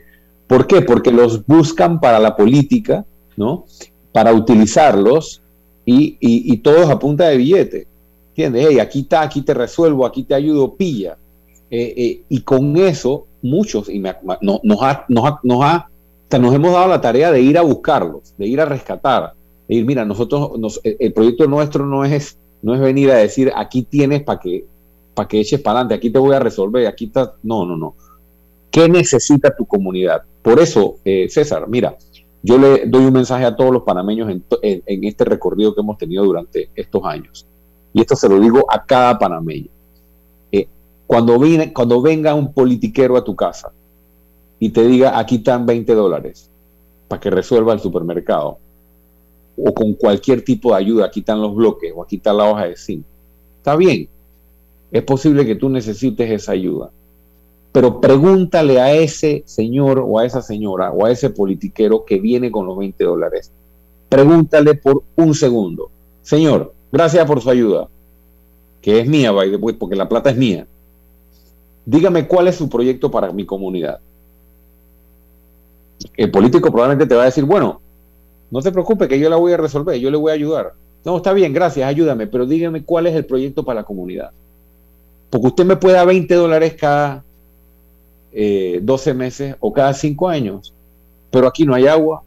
Speaker 4: ¿Por qué? Porque los buscan para la política, ¿no? Para utilizarlos y, y, todos a punta de billete. ¿Entiendes? Hey, aquí está, aquí te resuelvo, aquí te ayudo, pilla. Eh, eh, y con eso, muchos, y nos, ha, nos, nos, nos hemos dado la tarea de ir a buscarlos, de ir a rescatar, de ir, mira, nosotros, nos, el proyecto nuestro no es, no es venir a decir, aquí tienes para que para que eches para adelante, aquí te voy a resolver, aquí está. No, no, no. ¿Qué necesita tu comunidad? Por eso, eh, César, mira, yo le doy un mensaje a todos los panameños en, este recorrido que hemos tenido durante estos años. Y esto se lo digo a cada panameño. Eh, cuando, cuando venga un politiquero a tu casa y te diga, aquí están 20 dólares para que resuelva el supermercado, o con cualquier tipo de ayuda, aquí están los bloques, o aquí está la hoja de zinc. Está bien, es posible que tú necesites esa ayuda. Pero pregúntale a ese señor o a esa señora o a ese politiquero que viene con los 20 dólares. Pregúntale por un segundo. Señor, gracias por su ayuda, que es mía, porque la plata es mía. Dígame cuál es su proyecto para mi comunidad. El político probablemente te va a decir, bueno, no te preocupes que yo la voy a resolver, yo le voy a ayudar. No, está bien, gracias, ayúdame, pero dígame cuál es el proyecto para la comunidad. Porque usted me puede dar 20 dólares cada 12 eh, meses o cada 5 años, pero aquí no hay agua,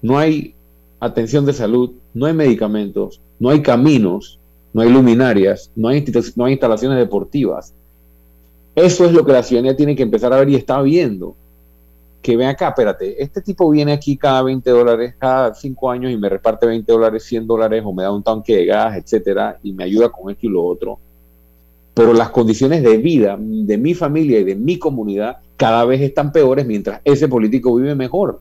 Speaker 4: no hay atención de salud, no hay medicamentos, no hay caminos, no hay luminarias, no hay, no hay instalaciones deportivas. Eso es lo que la ciudadanía tiene que empezar a ver y está viendo. Que ven acá, espérate, este tipo viene aquí cada 20 dólares, cada 5 años y me reparte 20 dólares, 100 dólares o me da un tanque de gas, etcétera, y me ayuda con esto y lo otro pero las condiciones de vida de mi familia y de mi comunidad cada vez están peores mientras ese político vive mejor.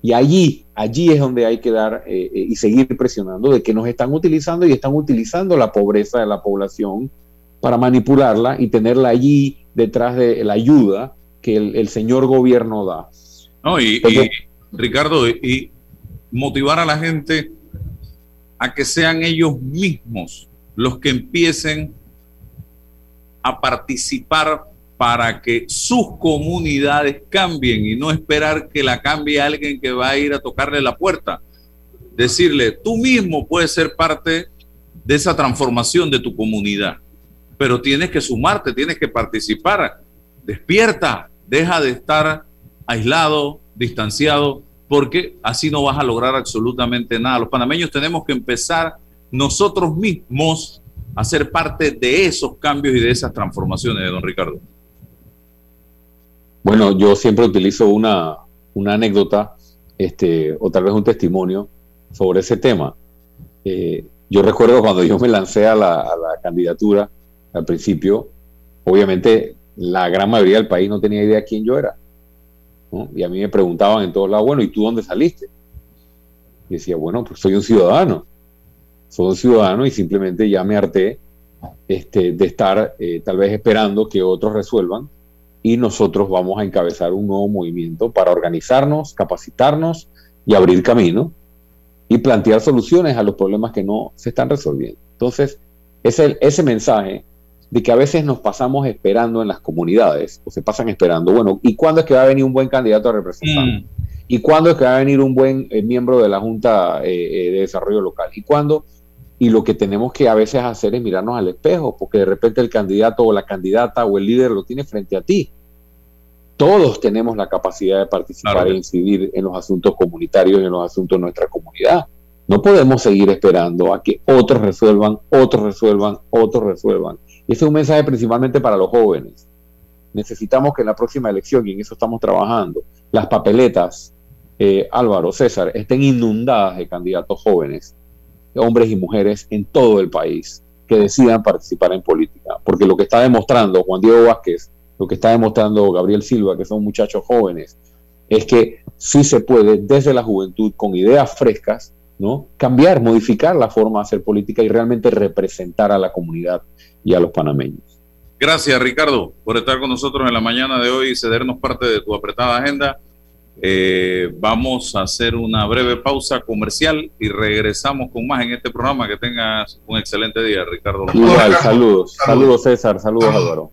Speaker 4: Y allí, allí es donde hay que dar eh, eh, y seguir presionando de que nos están utilizando y están utilizando la pobreza de la población para manipularla y tenerla allí detrás de la ayuda que el, señor gobierno da.
Speaker 2: No, y, Ricardo, y motivar a la gente a que sean ellos mismos los que empiecen a participar para que sus comunidades cambien y no esperar que la cambie alguien que va a ir a tocarle la puerta. Decirle, tú mismo puedes ser parte de esa transformación de tu comunidad, pero tienes que sumarte, tienes que participar. Despierta, deja de estar aislado, distanciado, porque así no vas a lograr absolutamente nada. Los panameños tenemos que empezar nosotros mismos a ser parte de esos cambios y de esas transformaciones de don Ricardo?
Speaker 4: Bueno, yo siempre utilizo una, anécdota este, o tal vez un testimonio sobre ese tema. Eh, yo recuerdo cuando yo me lancé a la, candidatura al principio, obviamente la gran mayoría del país no tenía idea quién yo era. Y a mí me preguntaban en todos lados, bueno, ¿y tú dónde saliste? Y decía, bueno, pues soy un ciudadano soy ciudadano y simplemente ya me harté este, de estar eh, tal vez esperando que otros resuelvan y nosotros vamos a encabezar un nuevo movimiento para organizarnos, capacitarnos y abrir camino y plantear soluciones a los problemas que no se están resolviendo. Entonces, ese, ese mensaje de que a veces nos pasamos esperando en las comunidades, o se pasan esperando, bueno, ¿y cuándo es que va a venir un buen candidato a representar? Mm. ¿Y cuándo es que va a venir un buen eh, miembro de la Junta eh, de Desarrollo Local? ¿Y cuándo? Y lo que tenemos que a veces hacer es mirarnos al espejo, porque de repente el candidato o la candidata o el líder lo tiene frente a ti. Todos tenemos la capacidad de participar e incidir en los asuntos comunitarios y en los asuntos de nuestra comunidad. No podemos seguir esperando a que otros resuelvan, otros resuelvan, otros resuelvan. Y ese es un mensaje principalmente para los jóvenes. Necesitamos que en la próxima elección, y en eso estamos trabajando, las papeletas, eh, Álvaro, César, estén inundadas de candidatos jóvenes hombres y mujeres en todo el país que decidan participar en política. Porque lo que está demostrando Juan Diego Vázquez, lo que está demostrando Gabriel Silva, que son muchachos jóvenes, es que sí se puede desde la juventud, con ideas frescas, ¿no? cambiar, modificar la forma de hacer política y realmente representar a la comunidad y a los panameños.
Speaker 2: Gracias, Ricardo, por estar con nosotros en la mañana de hoy y cedernos parte de tu apretada agenda. Eh, vamos a hacer una breve pausa comercial y regresamos con más en este programa. Que tengas un excelente día, Ricardo.
Speaker 4: Igual, saludos. Saludos, César. Saludos, Álvaro.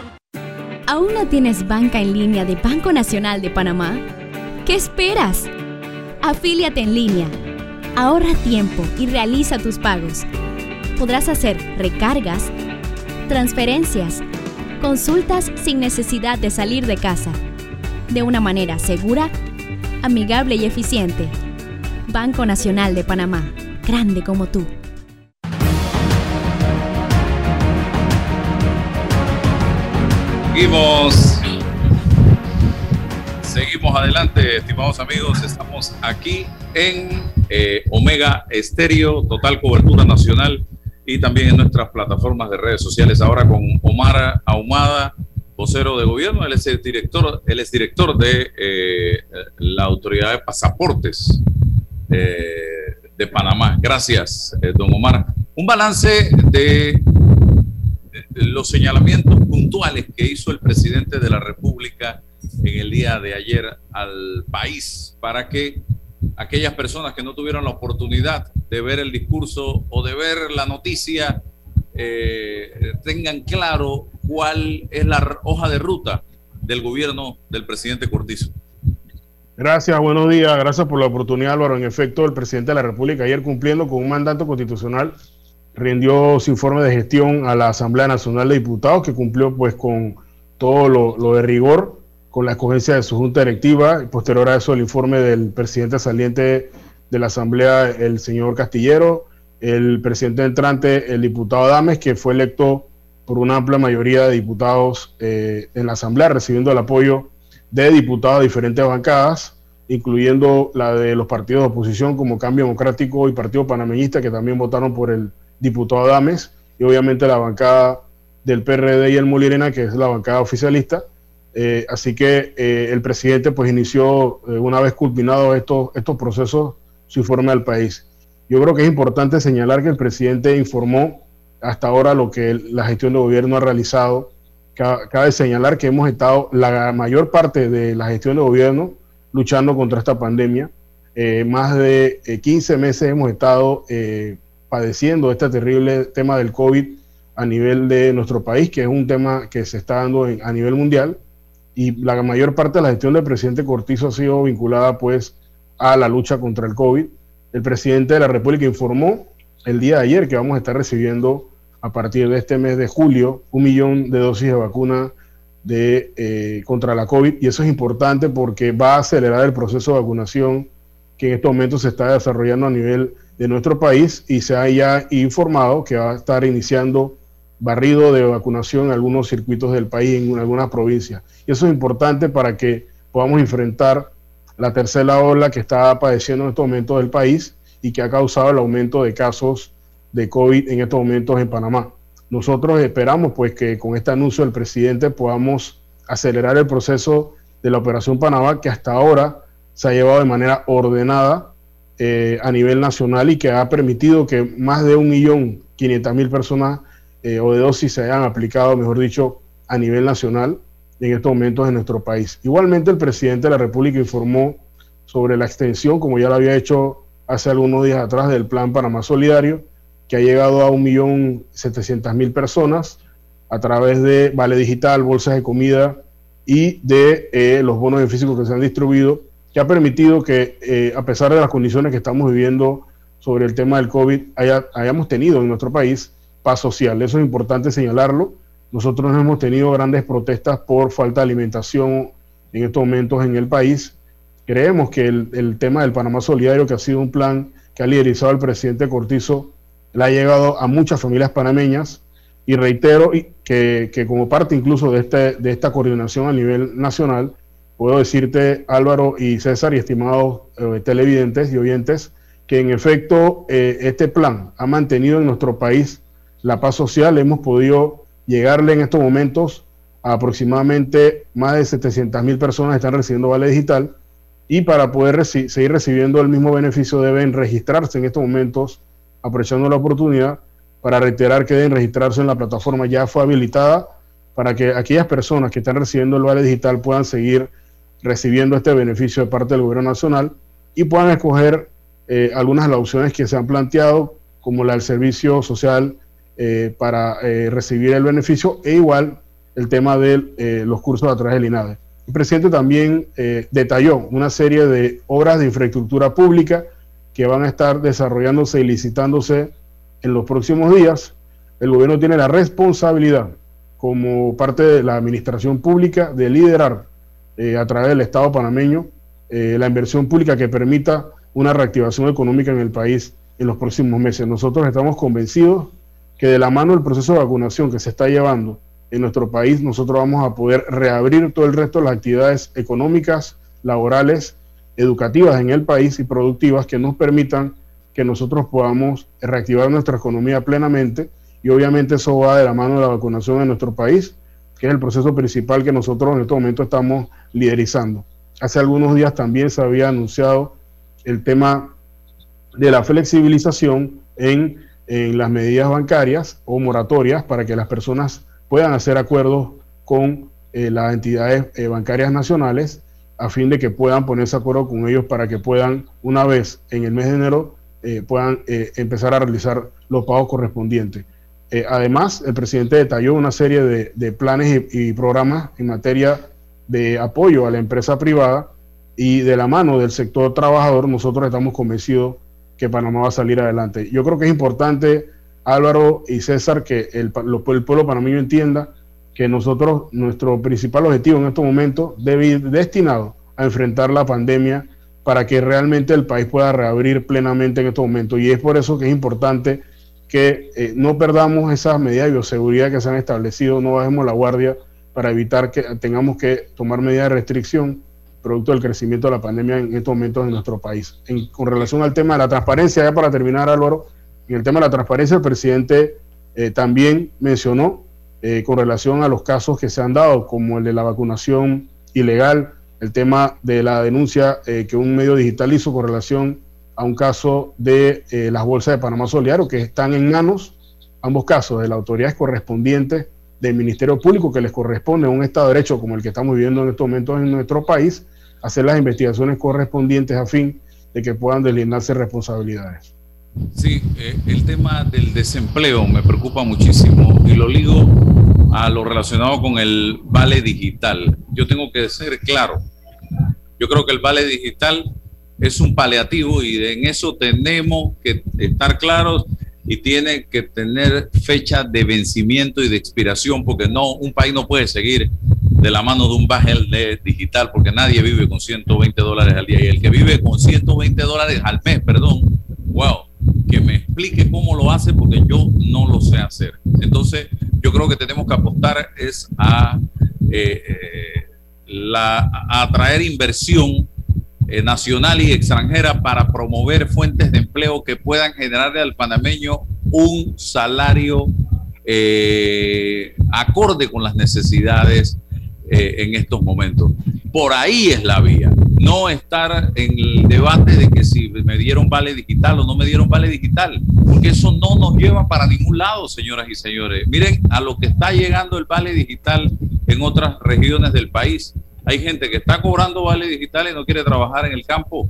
Speaker 5: ¿Aún no tienes banca en línea de Banco Nacional de Panamá? ¿Qué esperas? Afíliate en línea. Ahorra tiempo y realiza tus pagos. Podrás hacer recargas, transferencias, consultas sin necesidad de salir de casa. De una manera segura, amigable y eficiente. Banco Nacional de Panamá. Grande como tú.
Speaker 2: Seguimos. Seguimos adelante, estimados amigos. Estamos aquí en eh, Omega Estéreo, total cobertura nacional y también en nuestras plataformas de redes sociales. Ahora con Omar Ahumada, vocero de gobierno. Él es director, él es director de eh, la Autoridad de Pasaportes eh, de Panamá. Gracias, don Omar. Un balance de los señalamientos puntuales que hizo el presidente de la República en el día de ayer al país para que aquellas personas que no tuvieron la oportunidad de ver el discurso o de ver la noticia eh, tengan claro cuál es la hoja de ruta del gobierno del presidente Cortizo.
Speaker 6: Gracias, buenos días. Gracias por la oportunidad, Álvaro. En efecto, el presidente de la República ayer cumpliendo con un mandato constitucional rindió su informe de gestión a la Asamblea Nacional de Diputados, que cumplió pues con todo lo, de rigor, con la escogencia de su junta directiva, y posterior a eso el informe del presidente saliente de la Asamblea, el señor Castillero, el presidente entrante, el diputado Dames, que fue electo por una amplia mayoría de diputados eh, en la Asamblea, recibiendo el apoyo de diputados de diferentes bancadas, incluyendo la de los partidos de oposición como Cambio Democrático y Partido Panameñista, que también votaron por el diputado Adames, y obviamente la bancada del PRD y el Molirena, que es la bancada oficialista. Eh, así que eh, el presidente pues inició, eh, una vez culminados estos, estos procesos, su informe al país. Yo creo que es importante señalar que el presidente informó hasta ahora lo que la gestión de gobierno ha realizado. Cabe señalar que hemos estado la mayor parte de la gestión de gobierno luchando contra esta pandemia. más de 15 meses hemos estado padeciendo este terrible tema del COVID a nivel de nuestro país, que es un tema que se está dando a nivel mundial, y la mayor parte de la gestión del presidente Cortizo ha sido vinculada pues a la lucha contra el COVID. El presidente de la República informó el día de ayer que vamos a estar recibiendo a partir de este mes de julio un millón de dosis de vacuna de, eh, contra la COVID y eso es importante porque va a acelerar el proceso de vacunación que en estos momentos se está desarrollando a nivel de nuestro país y se haya informado que va a estar iniciando barrido de vacunación en algunos circuitos del país, en algunas provincias. Y eso es importante para que podamos enfrentar la tercera ola que está padeciendo en estos momentos del país y que ha causado el aumento de casos de COVID en estos momentos en Panamá. Nosotros esperamos pues que con este anuncio del presidente podamos acelerar el proceso de la Operación Panamá que hasta ahora se ha llevado de manera ordenada eh, a nivel nacional y que ha permitido que más de 1.500.000 personas eh, o de dosis se hayan aplicado, mejor dicho, a nivel nacional en estos momentos en nuestro país. Igualmente el presidente de la República informó sobre la extensión, como ya lo había hecho hace algunos días atrás, del Plan Panamá Solidario, que ha llegado a 1.700.000 personas a través de Vale Digital, bolsas de comida y de eh, los bonos de físico que se han distribuido que ha permitido que, eh, a pesar de las condiciones que estamos viviendo sobre el tema del COVID, hayamos tenido en nuestro país paz social. Eso es importante señalarlo. Nosotros no hemos tenido grandes protestas por falta de alimentación en estos momentos en el país. Creemos que el, tema del Panamá Solidario, que ha sido un plan que ha liderizado el presidente Cortizo, le ha llegado a muchas familias panameñas y reitero que, que como parte incluso de, este, de esta coordinación a nivel nacional, puedo decirte, Álvaro y César y estimados eh, televidentes y oyentes, que en efecto eh, este plan ha mantenido en nuestro país la paz social. Hemos podido llegarle en estos momentos a aproximadamente más de 700 mil personas que están recibiendo Vale Digital y para poder seguir recibiendo el mismo beneficio deben registrarse en estos momentos, aprovechando la oportunidad para reiterar que deben registrarse en la plataforma ya fue habilitada para que aquellas personas que están recibiendo el Vale Digital puedan seguir recibiendo este beneficio de parte del gobierno nacional y puedan escoger eh, algunas de las opciones que se han planteado, como la del servicio social eh, para eh, recibir el beneficio e igual el tema de los cursos a través del INADE. El presidente también detalló una serie de obras de infraestructura pública que van a estar desarrollándose y licitándose en los próximos días. El gobierno tiene la responsabilidad como parte de la administración pública de liderar eh, a través del Estado panameño eh, la inversión pública que permita una reactivación económica en el país en los próximos meses. Nosotros estamos convencidos que de la mano del proceso de vacunación que se está llevando en nuestro país, nosotros vamos a poder reabrir todo el resto de las actividades económicas, laborales, educativas en el país y productivas que nos permitan que nosotros podamos reactivar nuestra economía plenamente y obviamente eso va de la mano de la vacunación en nuestro país, que es el proceso principal que nosotros en este momento estamos liderizando. Hace algunos días también se había anunciado el tema de la flexibilización en, las medidas bancarias o moratorias para que las personas puedan hacer acuerdos con eh, las entidades eh, bancarias nacionales a fin de que puedan ponerse acuerdo con ellos para que puedan, una vez en el mes de enero, eh, puedan empezar a realizar los pagos correspondientes. Además, el presidente detalló una serie de, planes y, programas en materia de apoyo a la empresa privada y de la mano del sector trabajador, nosotros estamos convencidos que Panamá va a salir adelante. Yo creo que es importante, Álvaro y César, que el, el pueblo panameño entienda que nosotros, nuestro principal objetivo en estos momentos debe ir destinado a enfrentar la pandemia para que realmente el país pueda reabrir plenamente en estos momentos. Y es por eso que es importante que eh, no perdamos esas medidas de bioseguridad que se han establecido, no bajemos la guardia para evitar que tengamos que tomar medidas de restricción producto del crecimiento de la pandemia en estos momentos en nuestro país. con relación al tema de la transparencia, ya para terminar Álvaro, en el tema de la transparencia el presidente eh, también mencionó eh, con relación a los casos que se han dado, como el de la vacunación ilegal, el tema de la denuncia que un medio digital hizo con relación a un caso de las bolsas de Panamá Solidario, que están en manos, ambos casos, de las autoridades correspondientes del Ministerio Público, que les corresponde a un Estado de Derecho como el que estamos viviendo en estos momentos en nuestro país, hacer las investigaciones correspondientes a fin de que puedan delinearse responsabilidades.
Speaker 2: Sí, eh, el tema del desempleo me preocupa muchísimo y lo ligo a lo relacionado con el vale digital. Yo tengo que ser claro. Yo creo que el vale digital es un paliativo y en eso tenemos que estar claros y tiene que tener fecha de vencimiento y de expiración porque no un país no puede seguir de la mano de un bajel digital, porque nadie vive con 120 dólares al día. Y el que vive con 120 dólares al mes, perdón, wow, que me explique cómo lo hace, porque yo no lo sé hacer. Entonces, yo creo que tenemos que apostar es a, eh, eh, la, atraer inversión eh, nacional y extranjera para promover fuentes de empleo que puedan generarle al panameño un salario acorde con las necesidades eh, en estos momentos. Por ahí es la vía, no estar en el debate de que si me dieron vale digital o no me dieron vale digital, porque eso no nos lleva para ningún lado, señoras y señores. Miren a lo que está llegando el vale digital en otras regiones del país. Hay gente que está cobrando vale digital y no quiere trabajar en el campo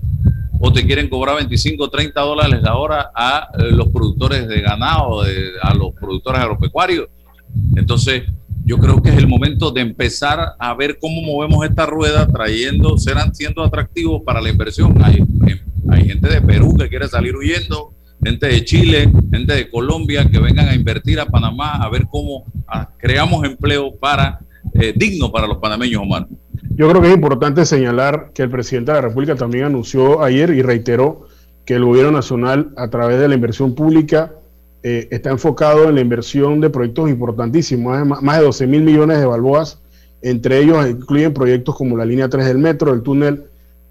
Speaker 2: o te quieren cobrar 25 o 30 dólares la hora a eh, los productores de ganado, a los productores agropecuarios. Entonces, yo creo que es el momento de empezar a ver cómo movemos esta rueda, trayendo, serán siendo atractivos para la inversión. Hay, hay gente de Perú que quiere salir huyendo, gente de Chile, gente de Colombia que vengan a invertir a Panamá, a ver cómo ah, creamos empleo para eh, digno para los panameños humanos.
Speaker 6: Yo creo que es importante señalar que el presidente de la República también anunció ayer y reiteró que el gobierno nacional, a través de la inversión pública, eh, está enfocado en la inversión de proyectos importantísimos, más de 12 mil millones de balboas, entre ellos incluyen proyectos como la línea 3 del metro, el túnel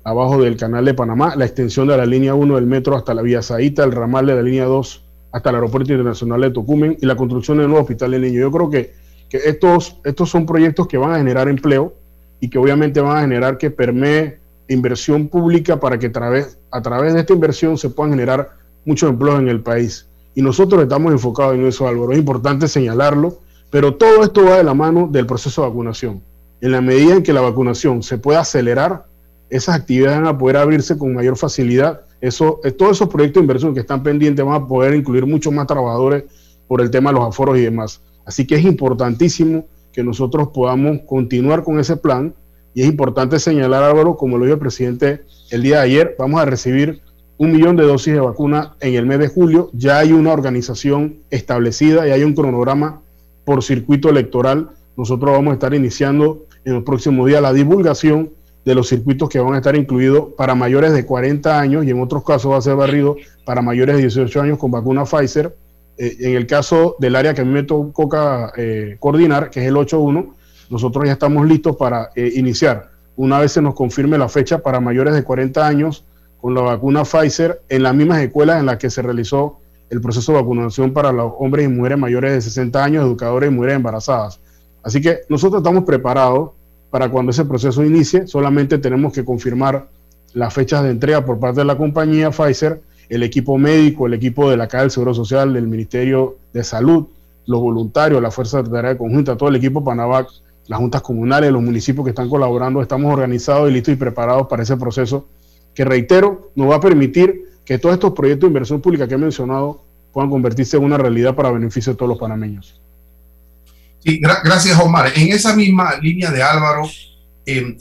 Speaker 6: abajo del canal de Panamá, la extensión de la línea 1 del metro hasta la vía Saíta, el ramal de la línea 2 hasta el aeropuerto internacional de Tocumen y la construcción de un nuevo hospital de niños. Yo creo que, que estos, estos son proyectos que van a generar empleo y que obviamente van a generar que permee inversión pública para que a través, a través de esta inversión se puedan generar muchos empleos en el país. Y nosotros estamos enfocados en eso, Álvaro. Es importante señalarlo, pero todo esto va de la mano del proceso de vacunación. En la medida en que la vacunación se pueda acelerar, esas actividades van a poder abrirse con mayor facilidad. Eso, eh, todos esos proyectos de inversión que están pendientes van a poder incluir muchos más trabajadores por el tema de los aforos y demás. Así que es importantísimo que nosotros podamos continuar con ese plan y es importante señalar, Álvaro, como lo dijo el presidente el día de ayer, vamos a recibir un millón de dosis de vacuna en el mes de julio. Ya hay una organización establecida y hay un cronograma por circuito electoral. Nosotros vamos a estar iniciando en los próximos días la divulgación de los circuitos que van a estar incluidos para mayores de 40 años y en otros casos va a ser barrido para mayores de 18 años con vacuna Pfizer. Eh, en el caso del área que a mí me toca eh, coordinar, que es el 8.1, nosotros ya estamos listos para eh, iniciar. Una vez se nos confirme la fecha para mayores de 40 años con la vacuna Pfizer en las mismas escuelas en las que se realizó el proceso de vacunación para los hombres y mujeres mayores de 60 años, educadores y mujeres embarazadas. Así que nosotros estamos preparados para cuando ese proceso inicie, solamente tenemos que confirmar las fechas de entrega por parte de la compañía Pfizer, el equipo médico, el equipo de la Caja del Seguro Social, del Ministerio de Salud, los voluntarios, la Fuerza de Tarea Conjunta, todo el equipo Panavac, las juntas comunales, los municipios que están colaborando, estamos organizados y listos y preparados para ese proceso que, reitero, nos va a permitir que todos estos proyectos de inversión pública que he mencionado puedan convertirse en una realidad para beneficio de todos los panameños.
Speaker 3: Sí, gracias Omar. En esa misma línea de Álvaro, eh,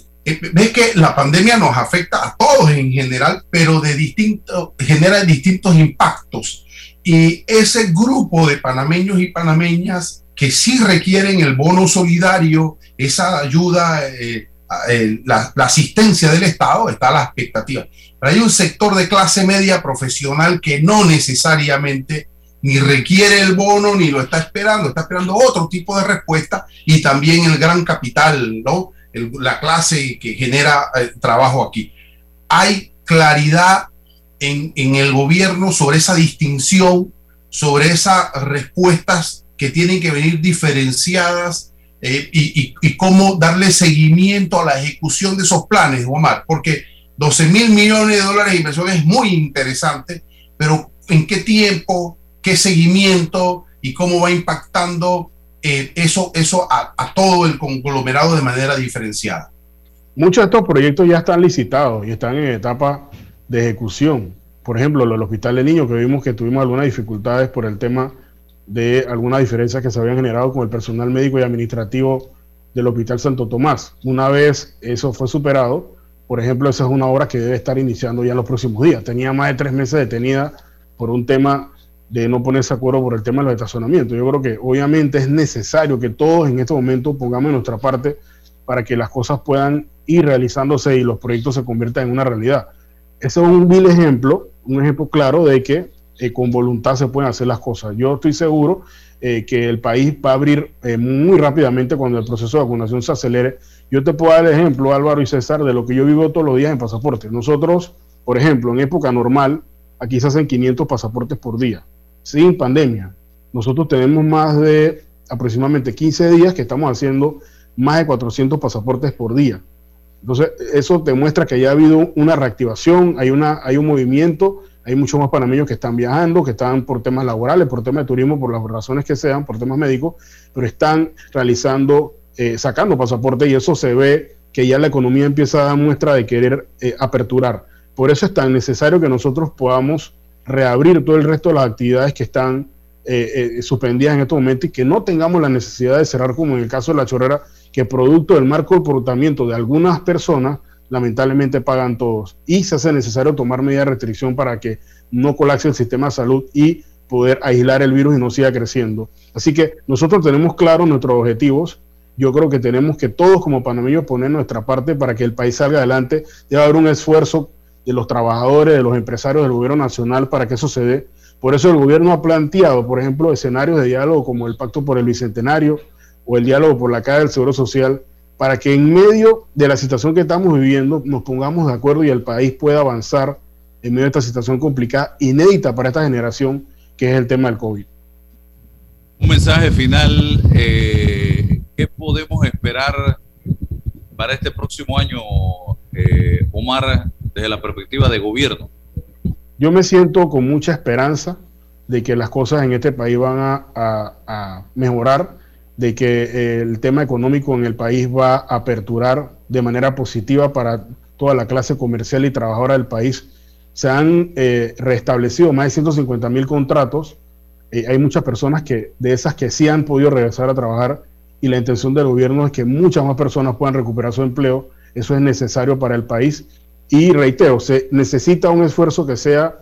Speaker 3: ves que la pandemia nos afecta a todos en general, pero de distinto, genera distintos impactos. Y ese grupo de panameños y panameñas que sí requieren el bono solidario, esa ayuda, eh, la, la, asistencia del Estado, está a la expectativa. Pero hay un sector de clase media profesional que no necesariamente ni requiere el bono ni lo está esperando, está esperando otro tipo de respuesta y también el gran capital, ¿no? La clase que genera eh, trabajo aquí. Hay claridad en, en, el gobierno sobre esa distinción, sobre esas respuestas que tienen que venir diferenciadas eh, y, y, y, cómo darle seguimiento a la ejecución de esos planes, Omar, porque 12 mil millones de dólares de inversión es muy interesante, pero ¿en qué tiempo? qué seguimiento y cómo va impactando eh, eso, eso a, todo el conglomerado de manera diferenciada.
Speaker 6: Muchos de estos proyectos ya están licitados y están en etapa de ejecución. Por ejemplo, el Hospital de Niños, que vimos que tuvimos algunas dificultades por el tema de algunas diferencias que se habían generado con el personal médico y administrativo del Hospital Santo Tomás. Una vez eso fue superado, por ejemplo, esa es una obra que debe estar iniciando ya en los próximos días. Tenía más de tres meses detenida por un tema de no ponerse de acuerdo por el tema del estacionamiento. Yo creo que obviamente es necesario que todos en este momento pongamos nuestra parte para que las cosas puedan ir realizándose y los proyectos se conviertan en una realidad. Ese es un vil ejemplo, un ejemplo claro de que eh, con voluntad se pueden hacer las cosas. Yo estoy seguro eh, que el país va a abrir eh, muy rápidamente cuando el proceso de vacunación se acelere. Yo te puedo dar el ejemplo, Álvaro y César, de lo que yo vivo todos los días en pasaporte. Nosotros, por ejemplo, en época normal, aquí se hacen 500 pasaportes por día sin pandemia. Nosotros tenemos más de aproximadamente 15 días que estamos haciendo más de 400 pasaportes por día. Entonces, eso demuestra que ya ha habido una reactivación, hay, una, hay un movimiento, hay muchos más panameños que están viajando, que están por temas laborales, por temas de turismo, por las razones que sean, por temas médicos, pero están realizando, eh, sacando pasaportes y eso se ve que ya la economía empieza a dar muestra de querer eh, aperturar. Por eso es tan necesario que nosotros podamos reabrir todo el resto de las actividades que están eh, eh, suspendidas en este momento y que no tengamos la necesidad de cerrar como en el caso de la chorrera, que producto del mal comportamiento de algunas personas, lamentablemente pagan todos. Y se hace necesario tomar medidas de restricción para que no colapse el sistema de salud y poder aislar el virus y no siga creciendo. Así que nosotros tenemos claros nuestros objetivos. Yo creo que tenemos que todos como panameños poner nuestra parte para que el país salga adelante. Debe haber un esfuerzo de los trabajadores, de los empresarios del gobierno nacional para que eso se dé. Por eso el gobierno ha planteado, por ejemplo, escenarios de diálogo como el Pacto por el Bicentenario o el diálogo por la Caja del Seguro Social, para que en medio de la situación que estamos viviendo nos pongamos de acuerdo y el país pueda avanzar en medio de esta situación complicada, inédita para esta generación, que es el tema del COVID.
Speaker 2: Un mensaje final, eh, ¿qué podemos esperar para este próximo año, eh, Omar, desde la perspectiva de gobierno?
Speaker 6: Yo me siento con mucha esperanza de que las cosas en este país van a, mejorar, de que eh, el tema económico en el país va a aperturar de manera positiva para toda la clase comercial y trabajadora del país. Se han eh, restablecido más de 150 mil contratos. Eh, hay muchas personas que de esas que sí han podido regresar a trabajar y la intención del gobierno es que muchas más personas puedan recuperar su empleo. Eso es necesario para el país y reitero, se necesita un esfuerzo que sea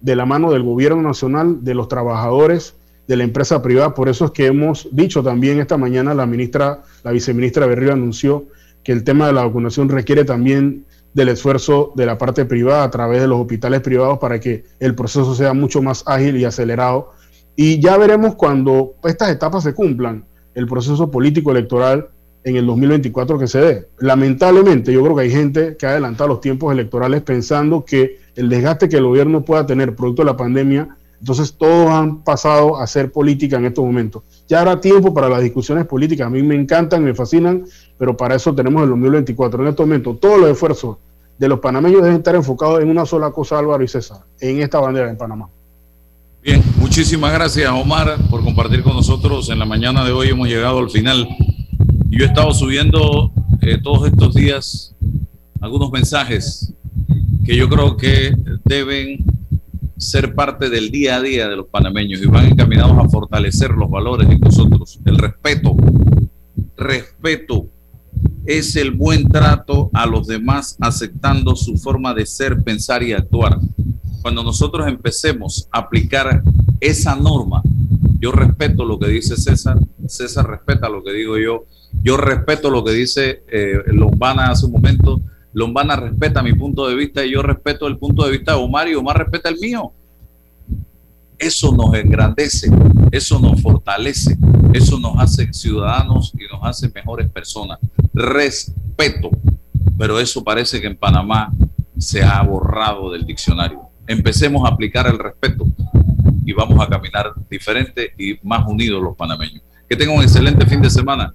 Speaker 6: de la mano del gobierno nacional, de los trabajadores, de la empresa privada. Por eso es que hemos dicho también esta mañana, la ministra, la viceministra Berrío anunció que el tema de la vacunación requiere también del esfuerzo de la parte privada a través de los hospitales privados para que el proceso sea mucho más ágil y acelerado Y ya veremos cuando estas etapas se cumplan, el proceso político electoral en el 2024 que se dé. Lamentablemente, yo creo que hay gente que ha adelantado los tiempos electorales pensando que el desgaste que el gobierno pueda tener producto de la pandemia, entonces todos han pasado a hacer política en estos momentos. Ya habrá tiempo para las discusiones políticas, a mí me encantan, me fascinan, pero para eso tenemos el 2024. En este momento, todos los esfuerzos de los panameños deben estar enfocados en una sola cosa, Álvaro y César, en esta bandera en Panamá.
Speaker 2: Bien, muchísimas gracias Omar por compartir con nosotros. En la mañana de hoy hemos llegado al final. Yo he estado subiendo eh, todos estos días algunos mensajes que yo creo que deben ser parte del día a día de los panameños y van encaminados a fortalecer los valores de nosotros. El respeto. Respeto es el buen trato a los demás aceptando su forma de ser, pensar y actuar cuando nosotros empecemos a aplicar esa norma, yo respeto lo que dice César, César respeta lo que digo yo, yo respeto lo que dice eh, Lombana hace un momento, Lombana respeta mi punto de vista y yo respeto el punto de vista de Omar y Omar respeta el mío. Eso nos engrandece, eso nos fortalece, eso nos hace ciudadanos y nos hace mejores personas. Respeto, pero eso parece que en Panamá se ha borrado del diccionario empecemos a aplicar el respeto y vamos a caminar diferente y más unidos los panameños. Que tengan un excelente fin de semana.